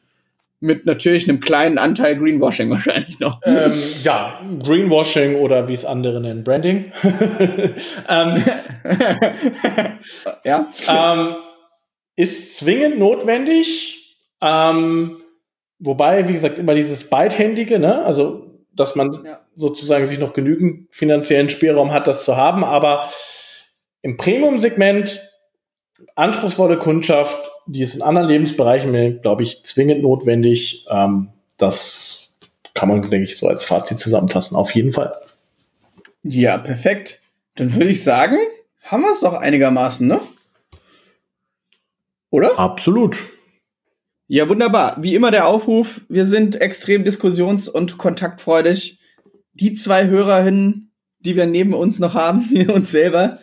mit natürlich einem kleinen Anteil Greenwashing wahrscheinlich noch. Ähm, ja, Greenwashing oder wie es andere nennen, Branding. ähm, ja. Ähm, ist zwingend notwendig. Ähm, wobei, wie gesagt, immer dieses beidhändige, ne? Also, dass man ja. sozusagen sich noch genügend finanziellen Spielraum hat, das zu haben. Aber im Premium-Segment anspruchsvolle Kundschaft, die ist in anderen Lebensbereichen, glaube ich, zwingend notwendig. Ähm, das kann man, denke ich, so als Fazit zusammenfassen. Auf jeden Fall. Ja, perfekt. Dann würde ich sagen, haben wir es doch einigermaßen, ne? Oder? Absolut. Ja, wunderbar. Wie immer der Aufruf, wir sind extrem diskussions- und kontaktfreudig. Die zwei Hörerinnen, die wir neben uns noch haben, uns selber,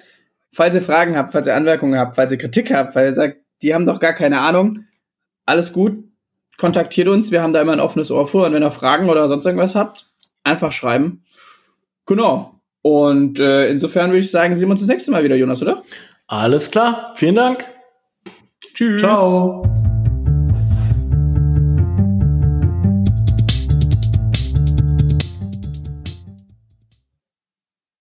falls ihr Fragen habt, falls ihr Anmerkungen habt, falls ihr Kritik habt, weil ihr sagt, die haben doch gar keine Ahnung, alles gut, kontaktiert uns, wir haben da immer ein offenes Ohr vor und wenn ihr Fragen oder sonst irgendwas habt, einfach schreiben. Genau. Und äh, insofern würde ich sagen, sehen wir uns das nächste Mal wieder, Jonas, oder? Alles klar. Vielen Dank. Tschüss. Ciao.